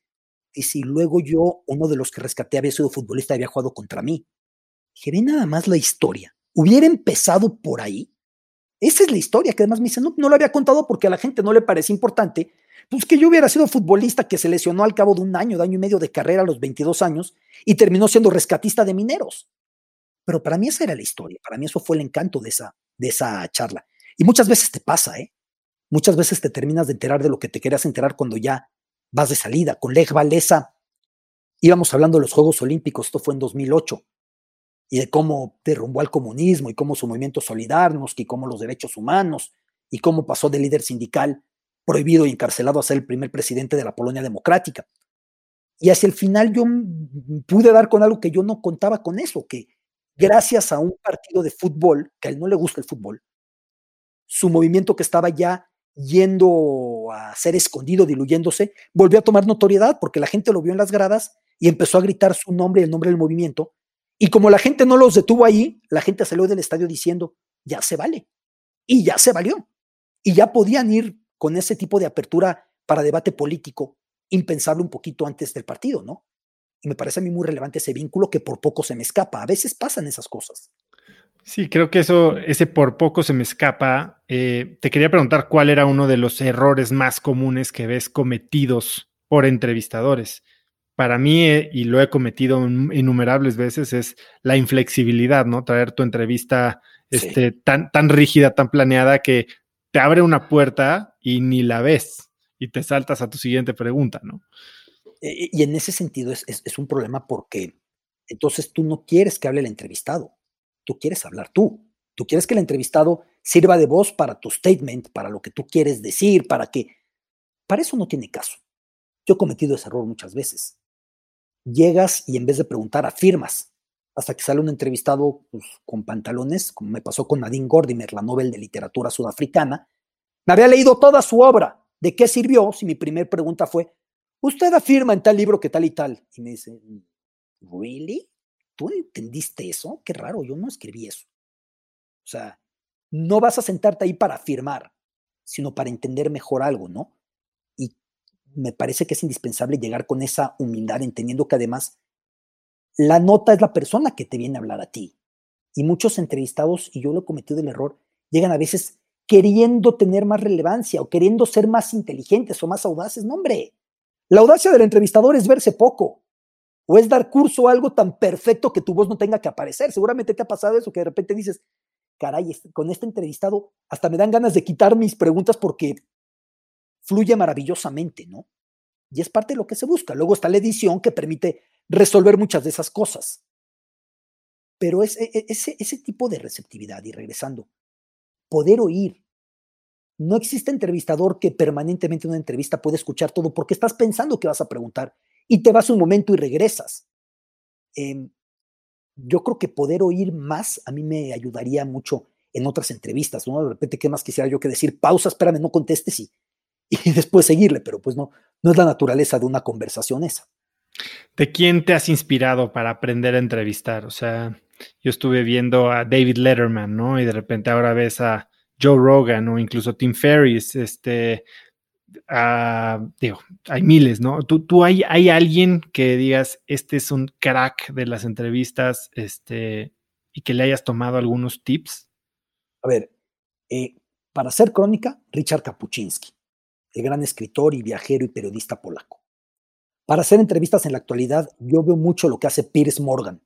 Speaker 2: Y si luego yo, uno de los que rescaté, había sido futbolista, había jugado contra mí. Dije, ve nada más la historia. Hubiera empezado por ahí, esa es la historia, que además me dice, no, no lo había contado porque a la gente no le parece importante, pues que yo hubiera sido futbolista que se lesionó al cabo de un año, de año y medio de carrera a los 22 años y terminó siendo rescatista de mineros. Pero para mí esa era la historia, para mí eso fue el encanto de esa, de esa charla. Y muchas veces te pasa, ¿eh? Muchas veces te terminas de enterar de lo que te querías enterar cuando ya vas de salida. Con Lech Valesa íbamos hablando de los Juegos Olímpicos, esto fue en 2008 y de cómo derrumbó al comunismo y cómo su movimiento solidarnos y cómo los derechos humanos y cómo pasó de líder sindical prohibido y encarcelado a ser el primer presidente de la Polonia democrática. Y hacia el final yo pude dar con algo que yo no contaba con eso, que gracias a un partido de fútbol, que a él no le gusta el fútbol, su movimiento que estaba ya yendo a ser escondido, diluyéndose, volvió a tomar notoriedad porque la gente lo vio en las gradas y empezó a gritar su nombre y el nombre del movimiento y como la gente no los detuvo ahí, la gente salió del estadio diciendo, ya se vale. Y ya se valió. Y ya podían ir con ese tipo de apertura para debate político, impensable un poquito antes del partido, ¿no? Y me parece a mí muy relevante ese vínculo que por poco se me escapa. A veces pasan esas cosas.
Speaker 1: Sí, creo que eso, ese por poco se me escapa. Eh, te quería preguntar cuál era uno de los errores más comunes que ves cometidos por entrevistadores para mí, eh, y lo he cometido innumerables veces, es la inflexibilidad, ¿no? Traer tu entrevista este, tan, tan rígida, tan planeada, que te abre una puerta y ni la ves y te saltas a tu siguiente pregunta, ¿no?
Speaker 2: E, y en ese sentido es, es, un problema porque entonces tú no quieres que hable el entrevistado, tú quieres hablar tú, tú quieres que el entrevistado sirva de voz para tu statement, para lo que tú quieres decir, para que... Para eso no tiene caso. Yo he cometido ese error muchas veces llegas y en vez de preguntar afirmas, hasta que sale un entrevistado pues, con pantalones, como me pasó con Nadine Gordimer, la Nobel de Literatura Sudafricana, me había leído toda su obra. ¿De qué sirvió? Si mi primera pregunta fue, usted afirma en tal libro que tal y tal. Y me dice, ¿really? ¿Tú entendiste eso? Qué raro, yo no escribí eso. O sea, no vas a sentarte ahí para afirmar, sino para entender mejor algo, ¿no? Me parece que es indispensable llegar con esa humildad, entendiendo que además la nota es la persona que te viene a hablar a ti. Y muchos entrevistados, y yo lo he cometido el error, llegan a veces queriendo tener más relevancia o queriendo ser más inteligentes o más audaces. No, hombre, la audacia del entrevistador es verse poco o es dar curso a algo tan perfecto que tu voz no tenga que aparecer. Seguramente te ha pasado eso, que de repente dices, caray, con este entrevistado hasta me dan ganas de quitar mis preguntas porque fluye maravillosamente, ¿no? Y es parte de lo que se busca. Luego está la edición que permite resolver muchas de esas cosas. Pero e, e, ese, tipo de receptividad, y regresando, poder oír. No existe entrevistador que permanentemente en una entrevista puede escuchar todo porque estás pensando que vas a preguntar y te vas un momento y regresas. Em, yo creo que poder oír más a mí me ayudaría mucho en otras entrevistas, ¿no? De repente, ¿qué más quisiera yo que decir? Pausa, espérame, no contestes y y (laughs) después seguirle, pero pues no, no es la naturaleza de una conversación esa.
Speaker 1: ¿De quién te has inspirado para aprender a entrevistar? O sea, yo estuve viendo a David Letterman, ¿no? Y de repente ahora ves a Joe Rogan o incluso Tim Ferriss, este, digo, hay miles, ¿no? ¿Tú, tú hay, hay, alguien que digas, este es un crack de las entrevistas, este, y que le hayas tomado algunos tips?
Speaker 2: A ver, eh, para hacer crónica, Richard Kapuczynski, el gran escritor y viajero y periodista polaco. Para hacer entrevistas en la actualidad, yo veo mucho lo que hace Piers Morgan.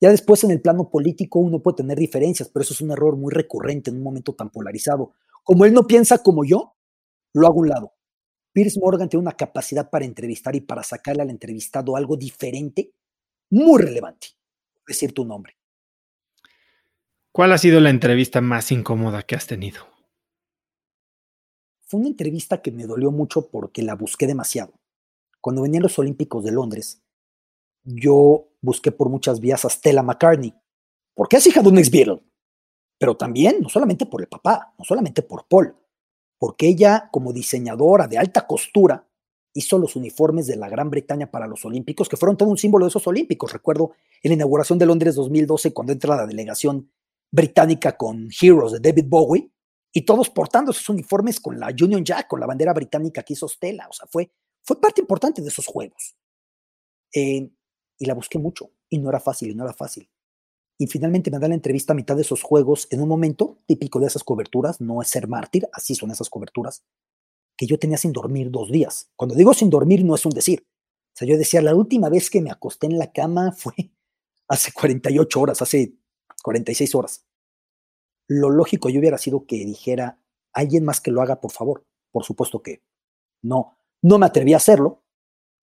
Speaker 2: Ya después en el plano político uno puede tener diferencias, pero eso es un error muy recurrente en un momento tan polarizado. Como él no piensa como yo, lo hago a un lado. Piers Morgan tiene una capacidad para entrevistar y para sacarle al entrevistado algo diferente, muy relevante. Decir tu nombre.
Speaker 1: ¿Cuál ha sido la entrevista más incómoda que has tenido?
Speaker 2: Fue una entrevista que me dolió mucho porque la busqué demasiado. Cuando venían los Olímpicos de Londres, yo busqué por muchas vías a Stella McCartney, porque es hija de un ex Beatle, pero también, no solamente por el papá, no solamente por Paul, porque ella, como diseñadora de alta costura, hizo los uniformes de la Gran Bretaña para los Olímpicos, que fueron todo un símbolo de esos Olímpicos. Recuerdo en la inauguración de Londres 2012, cuando entra la delegación británica con Heroes de David Bowie, y todos portando esos uniformes con la Union Jack, con la bandera británica que hizo Stella. O sea, fue, fue parte importante de esos juegos. Eh, y la busqué mucho, y no era fácil, y no era fácil. Y finalmente me da la entrevista a mitad de esos juegos, en un momento típico de esas coberturas, no es ser mártir, así son esas coberturas, que yo tenía sin dormir dos días. Cuando digo sin dormir no es un decir. O sea, yo decía, la última vez que me acosté en la cama fue (laughs) hace 48 horas, hace 46 horas. Lo lógico yo hubiera sido que dijera, alguien más que lo haga, por favor. Por supuesto que no, no me atreví a hacerlo.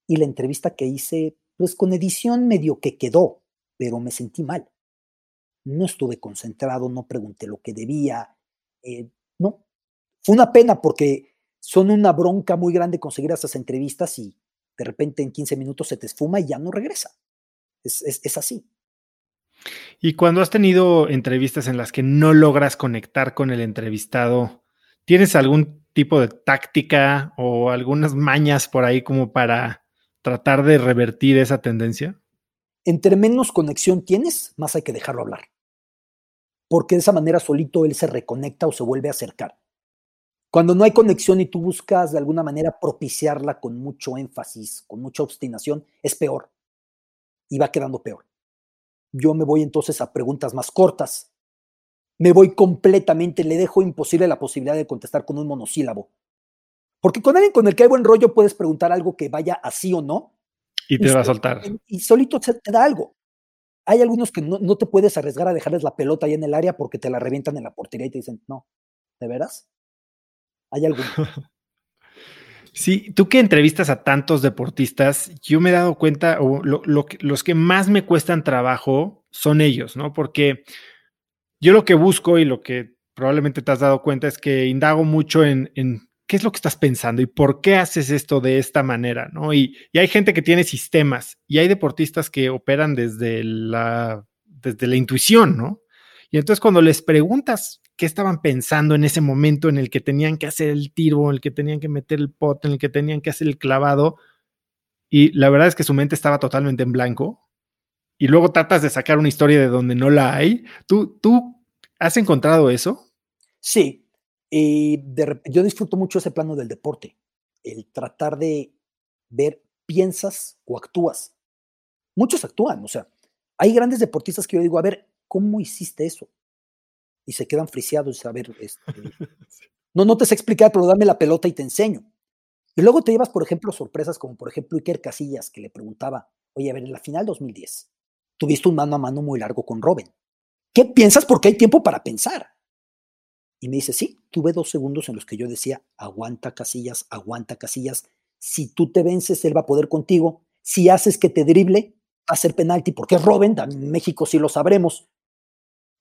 Speaker 2: Y la entrevista que hice, pues con edición medio que quedó, pero me sentí mal no estuve concentrado, no pregunté lo que debía, eh, no. Fue una pena porque son una bronca muy grande conseguir esas entrevistas y de repente en 15 minutos se te esfuma y ya no regresa. Es, es así.
Speaker 1: Y cuando has tenido entrevistas en las que no logras conectar con el entrevistado, ¿tienes algún tipo de táctica o algunas mañas por ahí como para tratar de revertir esa tendencia?
Speaker 2: Entre menos conexión tienes, más hay que dejarlo hablar porque de esa manera solito él se reconecta o se vuelve a acercar. Cuando no hay conexión y tú buscas de alguna manera propiciarla con mucho énfasis, con mucha obstinación, es peor y va quedando peor. Yo me voy entonces a preguntas más cortas. Me voy completamente, le dejo imposible la posibilidad de contestar con un monosílabo. Porque con alguien con el que hay buen rollo puedes preguntar algo que vaya así o no.
Speaker 1: Y te va a soltar.
Speaker 2: Y solito te da algo. Hay algunos que no, te puedes arriesgar a dejarles la pelota ahí en el área porque te la revientan en la portería y te dicen, no, ¿de veras? Hay algunos. (laughs)
Speaker 1: Sí, tú que entrevistas a tantos deportistas, yo me he dado cuenta, o los que más me cuestan trabajo son ellos, ¿no? Porque yo lo que busco y lo que probablemente te has dado cuenta es que indago mucho en qué es lo que estás pensando y por qué haces esto de esta manera, ¿no? Y, hay gente que tiene sistemas y hay deportistas que operan desde la, desde la intuición, ¿no? Y entonces cuando les preguntas qué estaban pensando en ese momento en el que tenían que hacer el tiro, en el que tenían que meter el pot, en el que tenían que hacer el clavado, y la verdad es que su mente estaba totalmente en blanco, y luego tratas de sacar una historia de donde no la hay, ¿tú, tú has encontrado eso?
Speaker 2: Sí, y yo disfruto mucho ese plano del deporte, el tratar de ver, piensas o actúas. Muchos actúan, o sea, hay grandes deportistas que yo digo, a ver, ¿cómo hiciste eso? Y se quedan friseados, a ver, este, (laughs) no, no te sé explicar, pero dame la pelota y te enseño. Y luego te llevas, por ejemplo, sorpresas como, por ejemplo, Iker Casillas, que le preguntaba, oye, a ver, en la final 2010, tuviste un mano a mano muy largo con Robin. ¿Qué piensas? Porque hay tiempo para pensar. Y me dice, sí, tuve dos segundos en los que yo decía, aguanta casillas, aguanta casillas. Si tú te vences, él va a poder contigo. Si haces que te drible, va a ser penalti, porque es Robin, en México sí lo sabremos.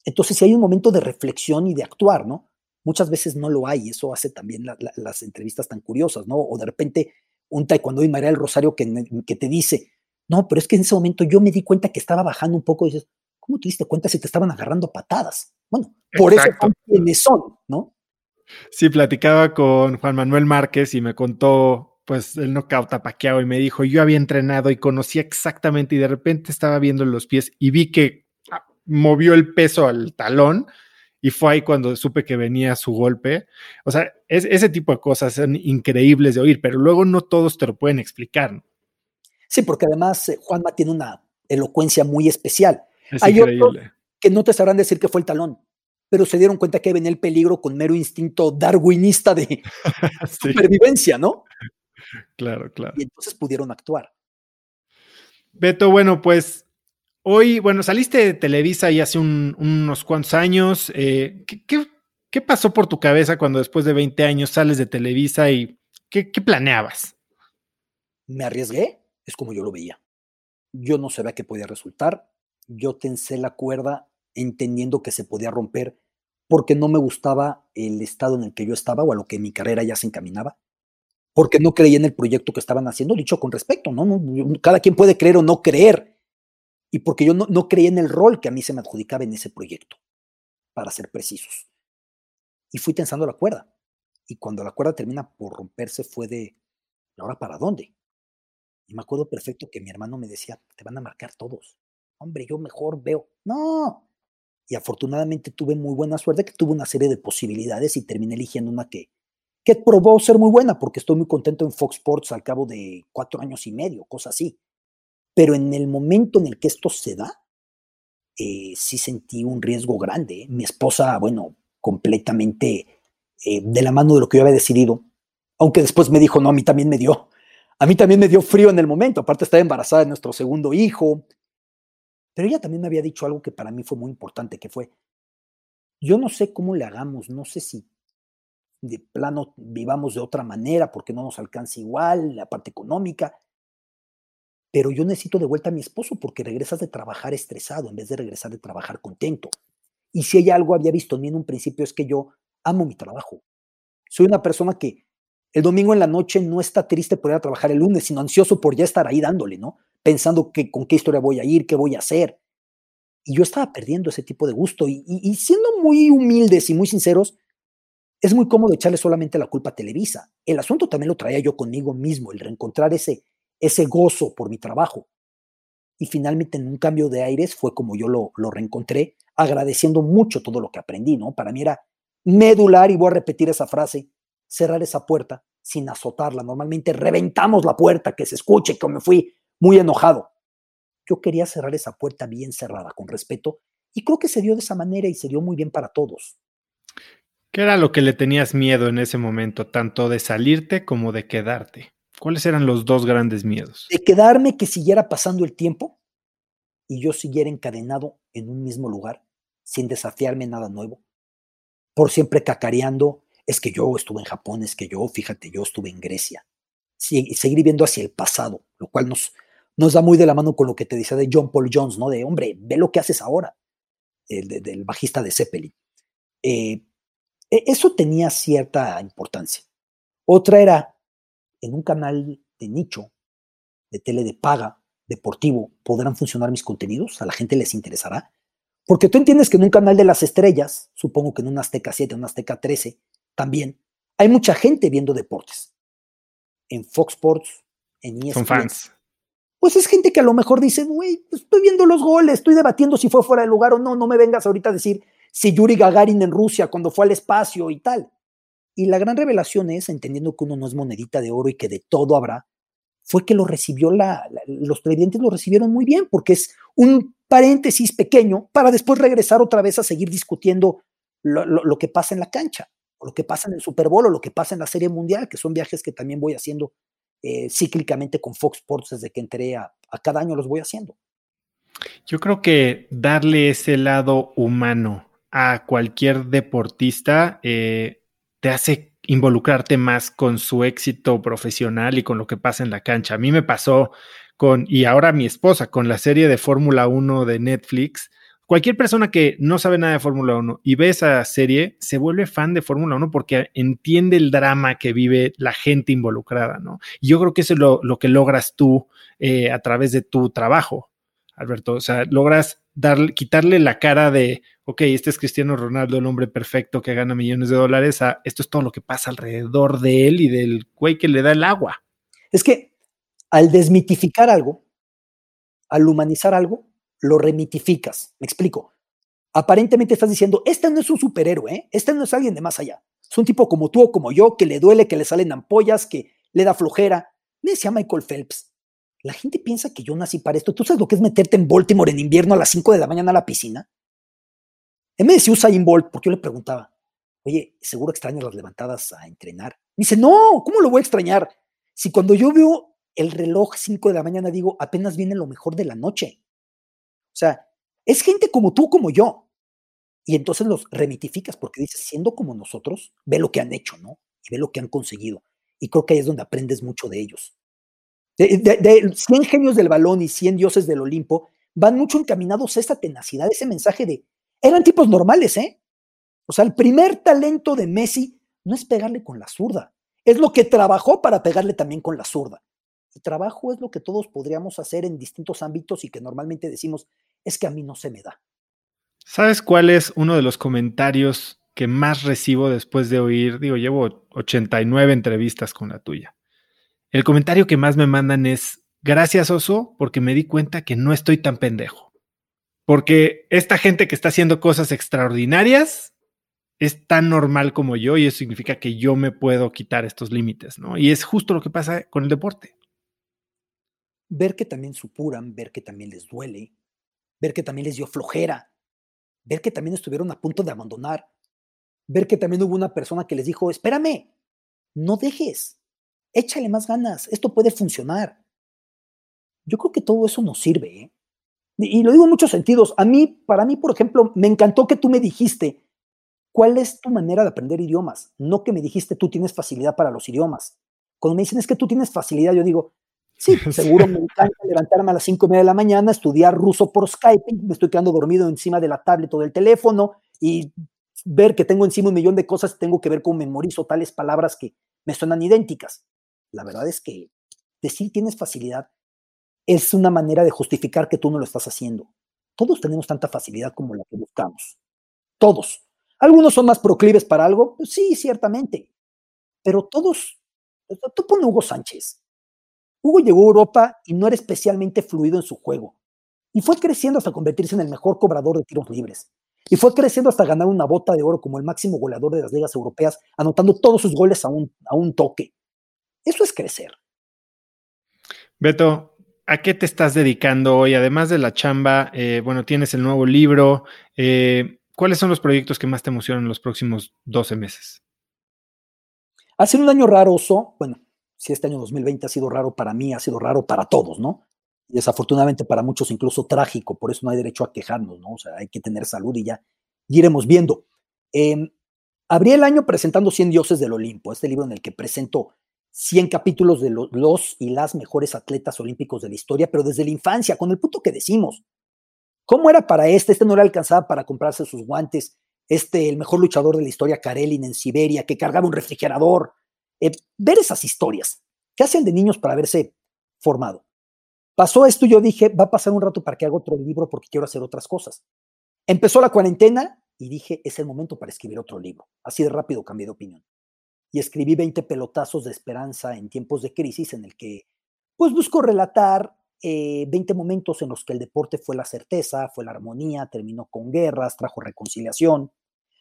Speaker 2: Entonces, si hay un momento de reflexión y de actuar, ¿no? Muchas veces no lo hay, eso hace también las entrevistas tan curiosas, ¿no? O de repente un taekwondo y María del Rosario que, que te dice, no, pero es que en ese momento yo me di cuenta que estaba bajando un poco y dices, ¿cómo te diste cuenta si te estaban agarrando patadas? Bueno, por eso quienes son, ¿no?
Speaker 1: Sí, platicaba con Juan Manuel Márquez y me contó pues el knockout a Paquiao y me dijo, yo había entrenado y conocía exactamente y de repente estaba viendo los pies y vi que movió el peso al talón y fue ahí cuando supe que venía su golpe. O sea, ese tipo de cosas son increíbles de oír, pero luego no todos te lo pueden explicar.
Speaker 2: Sí, porque además eh, Juanma tiene una elocuencia muy especial.
Speaker 1: Es Hay increíble.
Speaker 2: que no te sabrán decir que fue el talón, pero se dieron cuenta que venía el peligro con mero instinto darwinista de (laughs) supervivencia, ¿no?
Speaker 1: Claro, claro.
Speaker 2: Y entonces pudieron actuar.
Speaker 1: Beto, bueno, pues hoy, bueno, saliste de Televisa y hace unos cuantos años. Eh, ¿qué, pasó por tu cabeza cuando después de 20 años sales de Televisa y qué, planeabas?
Speaker 2: Me arriesgué, es como yo lo veía. Yo no sabía qué podía resultar. Yo tensé la cuerda entendiendo que se podía romper porque no me gustaba el estado en el que yo estaba o a lo que mi carrera ya se encaminaba porque no creía en el proyecto que estaban haciendo, dicho con respeto, ¿no? cada quien puede creer o no creer, y porque yo no, no creía en el rol que a mí se me adjudicaba en ese proyecto, para ser precisos. Y fui tensando la cuerda, y cuando la cuerda termina por romperse fue de, ¿y ahora para dónde? Y me acuerdo perfecto que mi hermano me decía, te van a marcar todos. Hombre, yo mejor veo. No. Y afortunadamente tuve muy buena suerte que tuve una serie de posibilidades y terminé eligiendo una que, que probó ser muy buena, porque estoy muy contento en Fox Sports al cabo de cuatro años y medio, cosas así. Pero en el momento en el que esto se da, eh, sí sentí un riesgo grande. ¿eh? Mi esposa, bueno, completamente eh, de la mano de lo que yo había decidido, aunque después me dijo, no, a mí también me dio, a mí también me dio frío en el momento, aparte estaba embarazada de nuestro segundo hijo, pero ella también me había dicho algo que para mí fue muy importante, que fue, yo no sé cómo le hagamos, no sé si de plano vivamos de otra manera porque no nos alcanza igual la parte económica. Pero yo necesito de vuelta a mi esposo porque regresas de trabajar estresado en vez de regresar de trabajar contento. Y si hay algo había visto en mí en un principio es que yo amo mi trabajo. Soy una persona que el domingo en la noche no está triste por ir a trabajar el lunes, sino ansioso por ya estar ahí dándole, ¿no? Pensando que, con qué historia voy a ir, qué voy a hacer. Y yo estaba perdiendo ese tipo de gusto. y siendo muy humildes y muy sinceros, es muy cómodo echarle solamente la culpa a Televisa. El asunto también lo traía yo conmigo mismo, el reencontrar ese, ese gozo por mi trabajo. Y finalmente en un cambio de aires fue como yo lo, lo reencontré, agradeciendo mucho todo lo que aprendí, ¿no? Para mí era medular, y voy a repetir esa frase, cerrar esa puerta sin azotarla. Normalmente reventamos la puerta, que se escuche, que me fui muy enojado. Yo quería cerrar esa puerta bien cerrada, con respeto, y creo que se dio de esa manera y se dio muy bien para todos.
Speaker 1: ¿Qué era lo que le tenías miedo en ese momento, tanto de salirte como de quedarte? ¿Cuáles eran los dos grandes miedos?
Speaker 2: De quedarme, que siguiera pasando el tiempo y yo siguiera encadenado en un mismo lugar, sin desafiarme nada nuevo, por siempre cacareando, es que yo estuve en Japón, es que yo, fíjate, yo estuve en Grecia. Seguir viviendo hacia el pasado, lo cual nos, nos da muy de la mano con lo que te decía de John Paul Jones, ¿no? De, hombre, ve lo que haces ahora, el del bajista de Zeppelin. Eh, e, eso tenía cierta importancia. Otra era, en un canal de nicho, de tele de paga, deportivo, ¿podrán funcionar mis contenidos? ¿A la gente les interesará? Porque tú entiendes que en un canal de las estrellas, supongo que en un Azteca 7, un Azteca 13, también, hay mucha gente viendo deportes. En Fox Sports, en ESPN.
Speaker 1: Son fans.
Speaker 2: Pues es gente que a lo mejor dice, güey, pues estoy viendo los goles, estoy debatiendo si fue fuera de lugar o no, no me vengas ahorita a decir si Yuri Gagarin en Rusia cuando fue al espacio y tal. Y la gran revelación es, entendiendo que uno no es monedita de oro y que de todo habrá, fue que lo recibió la, los televidentes lo recibieron muy bien, porque es un paréntesis pequeño para después regresar otra vez a seguir discutiendo lo, que pasa en la cancha, o lo que pasa en el Super Bowl, o lo que pasa en la Serie Mundial, que son viajes que también voy haciendo eh, cíclicamente con Fox Sports desde que entré a, a cada año los voy haciendo.
Speaker 1: Yo creo que darle ese lado humano a cualquier deportista eh, te hace involucrarte más con su éxito profesional y con lo que pasa en la cancha. A mí me pasó con, y ahora mi esposa, con la serie de Fórmula 1 de Netflix. Cualquier persona que no sabe nada de Fórmula 1 y ve esa serie se vuelve fan de Fórmula 1 porque entiende el drama que vive la gente involucrada, ¿no? Y yo creo que eso es lo, que logras tú eh, a través de tu trabajo, Alberto. O sea, logras quitarle la cara de, ok, este es Cristiano Ronaldo, el hombre perfecto que gana millones de dólares, a esto es todo lo que pasa alrededor de él y del güey que le da el agua.
Speaker 2: Es que al desmitificar algo, al humanizar algo, lo remitificas. Me explico. aparentemente estás diciendo, este no es un superhéroe, ¿eh? este no es alguien de más allá. Es un tipo como tú o como yo, que le duele, que le salen ampollas, que le da flojera. Me decía Michael Phelps, la gente piensa que yo nací para esto. ¿Tú sabes lo que es meterte en Baltimore en invierno a las 5 de la mañana a la piscina? Él me decía Usain Bolt, porque yo le preguntaba, oye, ¿seguro extrañas las levantadas a entrenar? Me dice, no, ¿cómo lo voy a extrañar? Si cuando yo veo el reloj 5 de la mañana digo, apenas viene lo mejor de la noche. O sea, es gente como tú, como yo. Y entonces los remitificas porque dices, siendo como nosotros, ve lo que han hecho, ¿no? Y ve lo que han conseguido. Y creo que ahí es donde aprendes mucho de ellos. De, de, 100 genios del balón y 100 dioses del Olimpo, van mucho encaminados a esta tenacidad, ese mensaje de, eran tipos normales, ¿eh? O sea, el primer talento de Messi no es pegarle con la zurda, es lo que trabajó para pegarle también con la zurda. El trabajo es lo que todos podríamos hacer en distintos ámbitos y que normalmente decimos, es que a mí no se me da.
Speaker 1: ¿Sabes cuál es uno de los comentarios que más recibo después de oír? Digo, llevo 89 entrevistas con la tuya. El comentario que más me mandan es, gracias Oso, porque me di cuenta que no estoy tan pendejo. Porque esta gente que está haciendo cosas extraordinarias es tan normal como yo y eso significa que yo me puedo quitar estos límites, ¿no? Y es justo lo que pasa con el deporte.
Speaker 2: Ver que también supuran, ver que también les duele, ver que también les dio flojera, ver que también estuvieron a punto de abandonar, ver que también hubo una persona que les dijo, espérame, no dejes, échale más ganas, esto puede funcionar. Yo creo que todo eso nos sirve, ¿eh? y lo digo en muchos sentidos. A mí, para mí, por ejemplo, me encantó que tú me dijiste cuál es tu manera de aprender idiomas, no que me dijiste tú tienes facilidad para los idiomas. Cuando me dicen es que tú tienes facilidad, yo digo, sí, (laughs) seguro me encanta levantarme a las cinco y media de la mañana, estudiar ruso por Skype, me estoy quedando dormido encima de la tablet o del teléfono y ver que tengo encima un millón de cosas, tengo que ver cómo memorizo tales palabras que me suenan idénticas. La verdad es que decir tienes facilidad es una manera de justificar que tú no lo estás haciendo. Todos tenemos tanta facilidad como la que buscamos. Todos. Algunos son más proclives para algo, pues sí, ciertamente. Pero todos, tú pones Hugo Sánchez. Hugo llegó a Europa y no era especialmente fluido en su juego. Y fue creciendo hasta convertirse en el mejor cobrador de tiros libres. Y fue creciendo hasta ganar una bota de oro como el máximo goleador de las ligas europeas, anotando todos sus goles a un, a un toque. Eso es crecer.
Speaker 1: Beto, ¿a qué te estás dedicando hoy? Además de la chamba, eh, bueno, tienes el nuevo libro. Eh, ¿Cuáles son los proyectos que más te emocionan en los próximos 12 meses?
Speaker 2: Ha sido un año raro, Oso. Bueno, si este año 2020 ha sido raro para mí, ha sido raro para todos, ¿no? Y desafortunadamente para muchos incluso trágico, por eso no hay derecho a quejarnos, ¿no? O sea, hay que tener salud y ya iremos viendo. Eh, abrí el año presentando 100 dioses del Olimpo, este libro en el que presento 100 capítulos de los y las mejores atletas olímpicos de la historia, pero desde la infancia, con el punto que decimos. ¿Cómo era para este? Este no le alcanzaba para comprarse sus guantes. Este, el mejor luchador de la historia, Karelin, en Siberia, que cargaba un refrigerador. Eh, ver esas historias. ¿Qué hacen de niños para haberse formado? Pasó esto y yo dije, va a pasar un rato para que haga otro libro porque quiero hacer otras cosas. Empezó la cuarentena y dije, es el momento para escribir otro libro. Así de rápido cambié de opinión y escribí 20 pelotazos de esperanza en tiempos de crisis en el que pues busco relatar 20 eh, momentos en los que el deporte fue la certeza, fue la armonía, terminó con guerras, trajo reconciliación,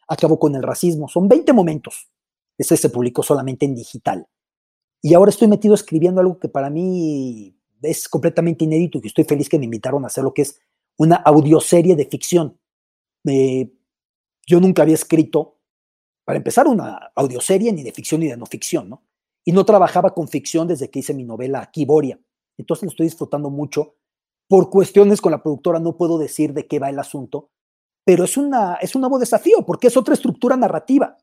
Speaker 2: acabó con el racismo. Son 20 momentos. Ese se publicó solamente en digital. Y ahora estoy metido escribiendo algo que para mí es completamente inédito y estoy feliz que me invitaron a hacer lo que es una audioserie de ficción. Eh, yo nunca había escrito para empezar, una audioserie ni de ficción ni de no ficción, ¿no? Y no trabajaba con ficción desde que hice mi novela Kiboria. Entonces lo estoy disfrutando mucho. Por cuestiones con la productora no puedo decir de qué va el asunto, pero es, una, es un nuevo desafío porque es otra estructura narrativa.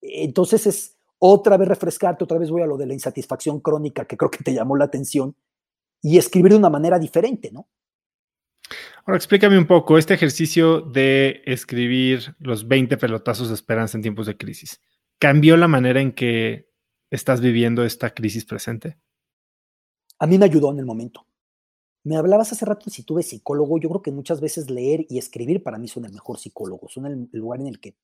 Speaker 2: Entonces es otra vez refrescarte, otra vez voy a lo de la insatisfacción crónica que creo que te llamó la atención y escribir de una manera diferente, ¿no?
Speaker 1: Ahora explícame un poco este ejercicio de escribir los 20 pelotazos de esperanza en tiempos de crisis. ¿Cambió la manera en que estás viviendo esta crisis presente?
Speaker 2: A mí me ayudó en el momento. Me hablabas hace rato si tuve psicólogo. Yo creo que muchas veces leer y escribir para mí son el mejor psicólogo. Son el, lugar en el que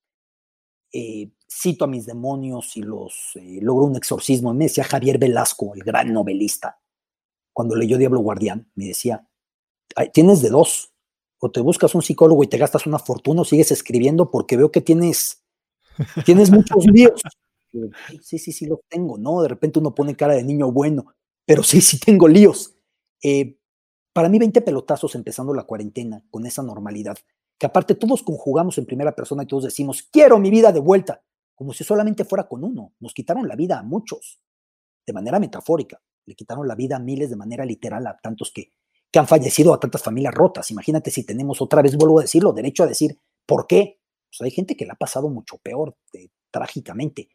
Speaker 2: eh, cito a mis demonios y los eh, logro un exorcismo. Me decía Javier Velasco, el gran novelista, cuando leyó Diablo Guardián, me decía, tienes de dos te buscas un psicólogo y te gastas una fortuna o sigues escribiendo porque veo que tienes, tienes muchos líos. Sí, sí, sí, los tengo, ¿no? De repente uno pone cara de niño bueno, pero sí, sí tengo líos. Eh, para mí, 20 pelotazos empezando la cuarentena con esa normalidad, que aparte todos conjugamos en primera persona y todos decimos, quiero mi vida de vuelta, como si solamente fuera con uno. Nos quitaron la vida a muchos, de manera metafórica, le quitaron la vida a miles de manera literal a tantos que que han fallecido a tantas familias rotas. Imagínate si tenemos otra vez, vuelvo a decirlo, derecho a decir por qué. Pues hay gente que la ha pasado mucho peor, trágicamente.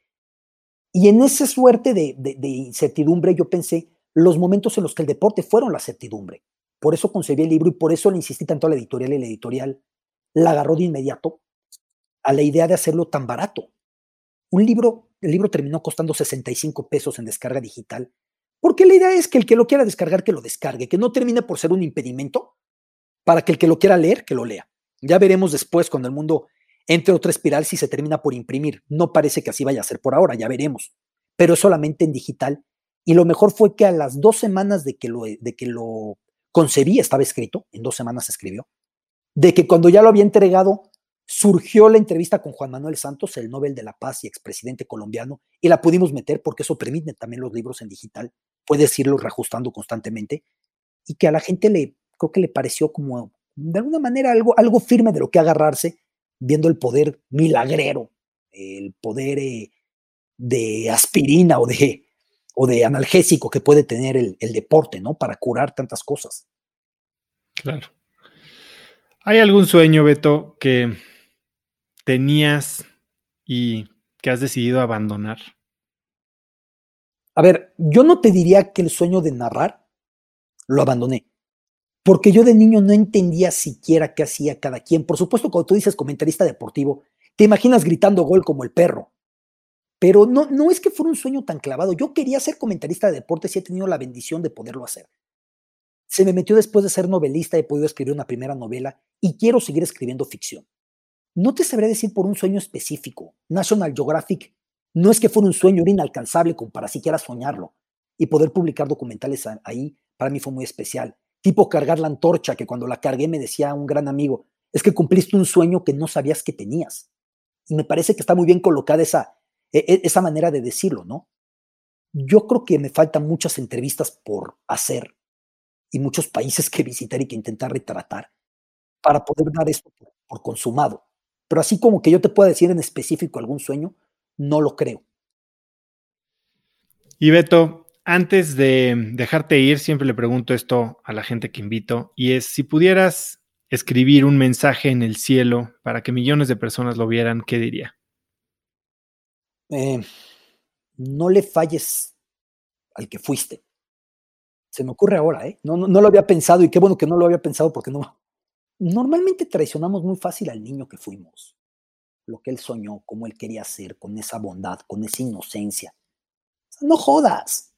Speaker 2: Y en esa suerte de, incertidumbre yo pensé los momentos en los que el deporte fueron la certidumbre. Por eso concebí el libro y por eso le insistí tanto a la editorial y la editorial la agarró de inmediato a la idea de hacerlo tan barato. Un libro, el libro terminó costando 65 pesos en descarga digital porque la idea es que el que lo quiera descargar, que lo descargue, que no termine por ser un impedimento para que el que lo quiera leer, que lo lea. Ya veremos después cuando el mundo entre otra espiral si se termina por imprimir. No parece que así vaya a ser por ahora, ya veremos. Pero es solamente en digital. Y lo mejor fue que a las dos semanas de que lo, de que lo concebí, estaba escrito, en dos semanas se escribió, de que cuando ya lo había entregado, surgió la entrevista con Juan Manuel Santos, el Nobel de la Paz y expresidente colombiano, y la pudimos meter porque eso permite también los libros en digital, puedes irlo reajustando constantemente, y que a la gente le, creo que le pareció como, de alguna manera, algo, algo firme de lo que agarrarse, viendo el poder milagrero, el poder eh, de aspirina o de, o de analgésico que puede tener el, el deporte, ¿no? Para curar tantas cosas.
Speaker 1: Claro. ¿Hay algún sueño, Beto, que tenías y que has decidido abandonar?
Speaker 2: A ver, yo no te diría que el sueño de narrar lo abandoné, porque yo de niño no entendía siquiera qué hacía cada quien. Por supuesto, cuando tú dices comentarista deportivo, te imaginas gritando gol como el perro, pero no, no es que fuera un sueño tan clavado. Yo quería ser comentarista de deportes y he tenido la bendición de poderlo hacer. Se me metió después de ser novelista, he podido escribir una primera novela y quiero seguir escribiendo ficción. No te sabré decir por un sueño específico. National Geographic no es que fuera un sueño, era inalcanzable como para siquiera soñarlo. Y poder publicar documentales ahí para mí fue muy especial. Tipo cargar la antorcha, que cuando la cargué me decía un gran amigo, es que cumpliste un sueño que no sabías que tenías. Y me parece que está muy bien colocada esa, e, e, esa manera de decirlo, ¿no? Yo creo que me faltan muchas entrevistas por hacer y muchos países que visitar y que intentar retratar para poder dar esto por consumado. Pero así como que yo te pueda decir en específico algún sueño, no lo creo.
Speaker 1: Y Beto, antes de dejarte ir, siempre le pregunto esto a la gente que invito, y es si pudieras escribir un mensaje en el cielo para que millones de personas lo vieran, ¿qué diría?
Speaker 2: Eh, no le falles al que fuiste. Se me ocurre ahora, ¿eh? No, no, no, lo había pensado y qué bueno que no lo había pensado porque no, Normalmente traicionamos muy fácil al niño que fuimos, lo que él soñó, cómo él quería ser, con esa bondad, con esa inocencia. No jodas.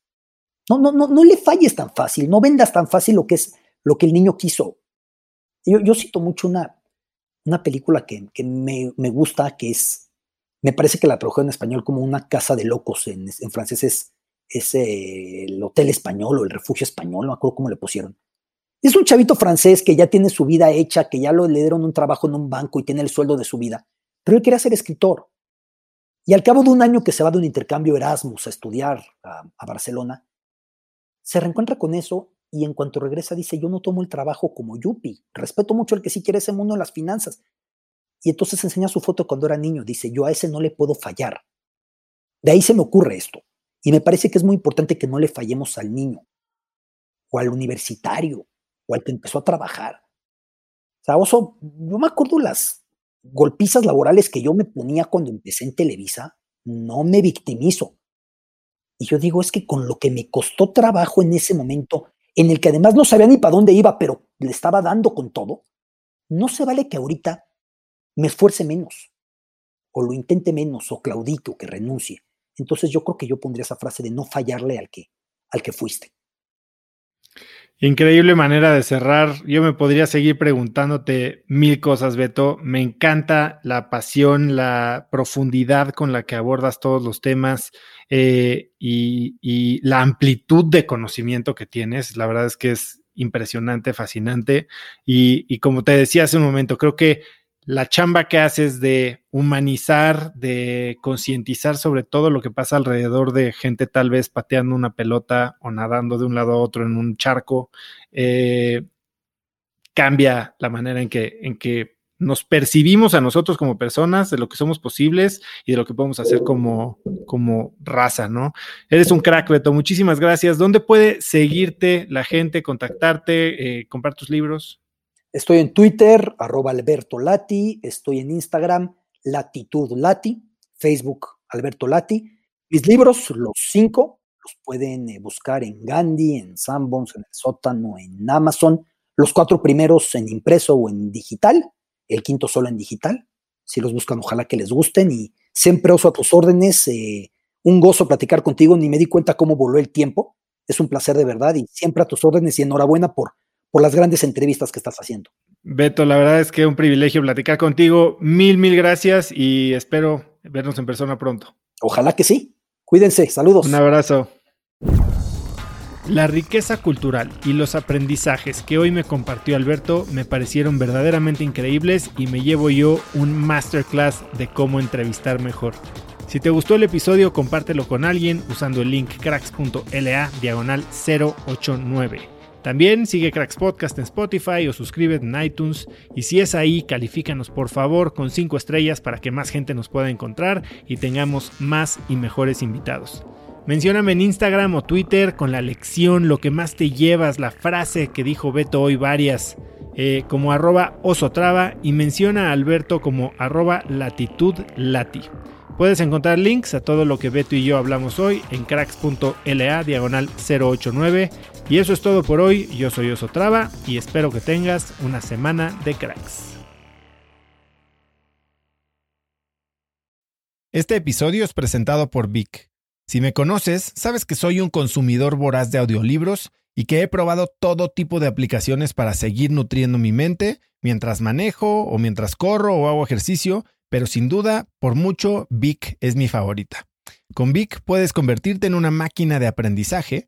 Speaker 2: No, no, no, no le falles tan fácil, no vendas tan fácil lo que es lo que el niño quiso. Yo, yo cito mucho una, una película que, que me, me, gusta, que es, me parece que la tradujeron en español como una casa de locos, en, en francés es, es eh, el hotel español o el refugio español, no me acuerdo cómo le pusieron es un chavito francés que ya tiene su vida hecha, que ya lo, le dieron un trabajo en un banco y tiene el sueldo de su vida, pero él quería ser escritor. Y al cabo de un año que se va de un intercambio Erasmus a estudiar a, Barcelona, se reencuentra con eso y en cuanto regresa dice, yo no tomo el trabajo como yuppie, respeto mucho al que sí quiere ese mundo en las finanzas. Y entonces enseña su foto cuando era niño, dice, yo a ese no le puedo fallar. De ahí se me ocurre esto. Y me parece que es muy importante que no le fallemos al niño o al universitario o al que empezó a trabajar. O sea, Oso, yo me acuerdo golpizas laborales que yo me ponía cuando empecé en Televisa, no me victimizo. Y yo digo, es que con lo que me costó trabajo en ese momento, en el que además no sabía ni para dónde iba, pero le estaba dando con todo, no se vale que ahorita me esfuerce menos, o lo intente menos, o claudique, o que renuncie. Entonces yo creo que yo pondría esa frase de no fallarle al que, al que fuiste.
Speaker 1: Increíble manera de cerrar. Yo me podría seguir preguntándote mil cosas, Beto. Me encanta la pasión, la profundidad con la que abordas todos los temas eh, y, la amplitud de conocimiento que tienes. La verdad es que es impresionante, fascinante. Y, y como te decía hace un momento, creo que la chamba que haces de humanizar, de concientizar sobre todo lo que pasa alrededor de gente tal vez pateando una pelota o nadando de un lado a otro en un charco, eh, cambia la manera en que, en que nos percibimos a nosotros como personas, de lo que somos posibles y de lo que podemos hacer como, como raza, ¿no? Eres un crack, Beto. Muchísimas gracias. ¿Dónde puede seguirte la gente, contactarte, eh, comprar tus libros?
Speaker 2: Estoy en Twitter, arroba Alberto Lati, estoy en Instagram, Latitud Lati, Facebook, Alberto Lati. Mis libros, los cinco, los pueden eh, buscar en Gandhi, en Sanborns, en el sótano, en Amazon. Los cuatro primeros en impreso o en digital, el quinto solo en digital. Si los buscan, ojalá que les gusten y siempre uso a tus órdenes. Eh, un gozo platicar contigo, ni me di cuenta cómo voló el tiempo. Es un placer de verdad y siempre a tus órdenes y enhorabuena por por las grandes entrevistas que estás haciendo.
Speaker 1: Beto, la verdad es que es un privilegio platicar contigo. Mil, mil gracias y espero vernos en persona pronto.
Speaker 2: Ojalá que sí. Cuídense. Saludos.
Speaker 1: Un abrazo. La riqueza cultural y los aprendizajes que hoy me compartió Alberto me parecieron verdaderamente increíbles y me llevo yo un masterclass de cómo entrevistar mejor. Si te gustó el episodio, compártelo con alguien usando el link cracks.la diagonal 089. También sigue Cracks Podcast en Spotify o suscríbete en iTunes. Y si es ahí, califícanos por favor con 5 estrellas para que más gente nos pueda encontrar y tengamos más y mejores invitados. Mencióname en Instagram o Twitter con la lección, lo que más te llevas, la frase que dijo Beto hoy varias, eh, como arroba osotrava y menciona a Alberto como arroba latitudlati. Puedes encontrar links a todo lo que Beto y yo hablamos hoy en cracks.la diagonal 089 y eso es todo por hoy. Yo soy Osotrava y espero que tengas una semana de cracks. Este episodio es presentado por Vic. Si me conoces, sabes que soy un consumidor voraz de audiolibros y que he probado todo tipo de aplicaciones para seguir nutriendo mi mente mientras manejo o mientras corro o hago ejercicio, pero sin duda, por mucho, Vic es mi favorita. Con Vic puedes convertirte en una máquina de aprendizaje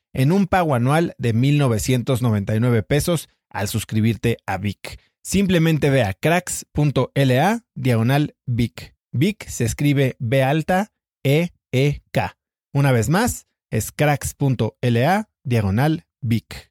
Speaker 1: en un pago anual de 1.999 pesos al suscribirte a Vic. Simplemente ve a cracks.la diagonal Vic. Vic se escribe B alta E E K. Una vez más, es cracks.la diagonal Vic.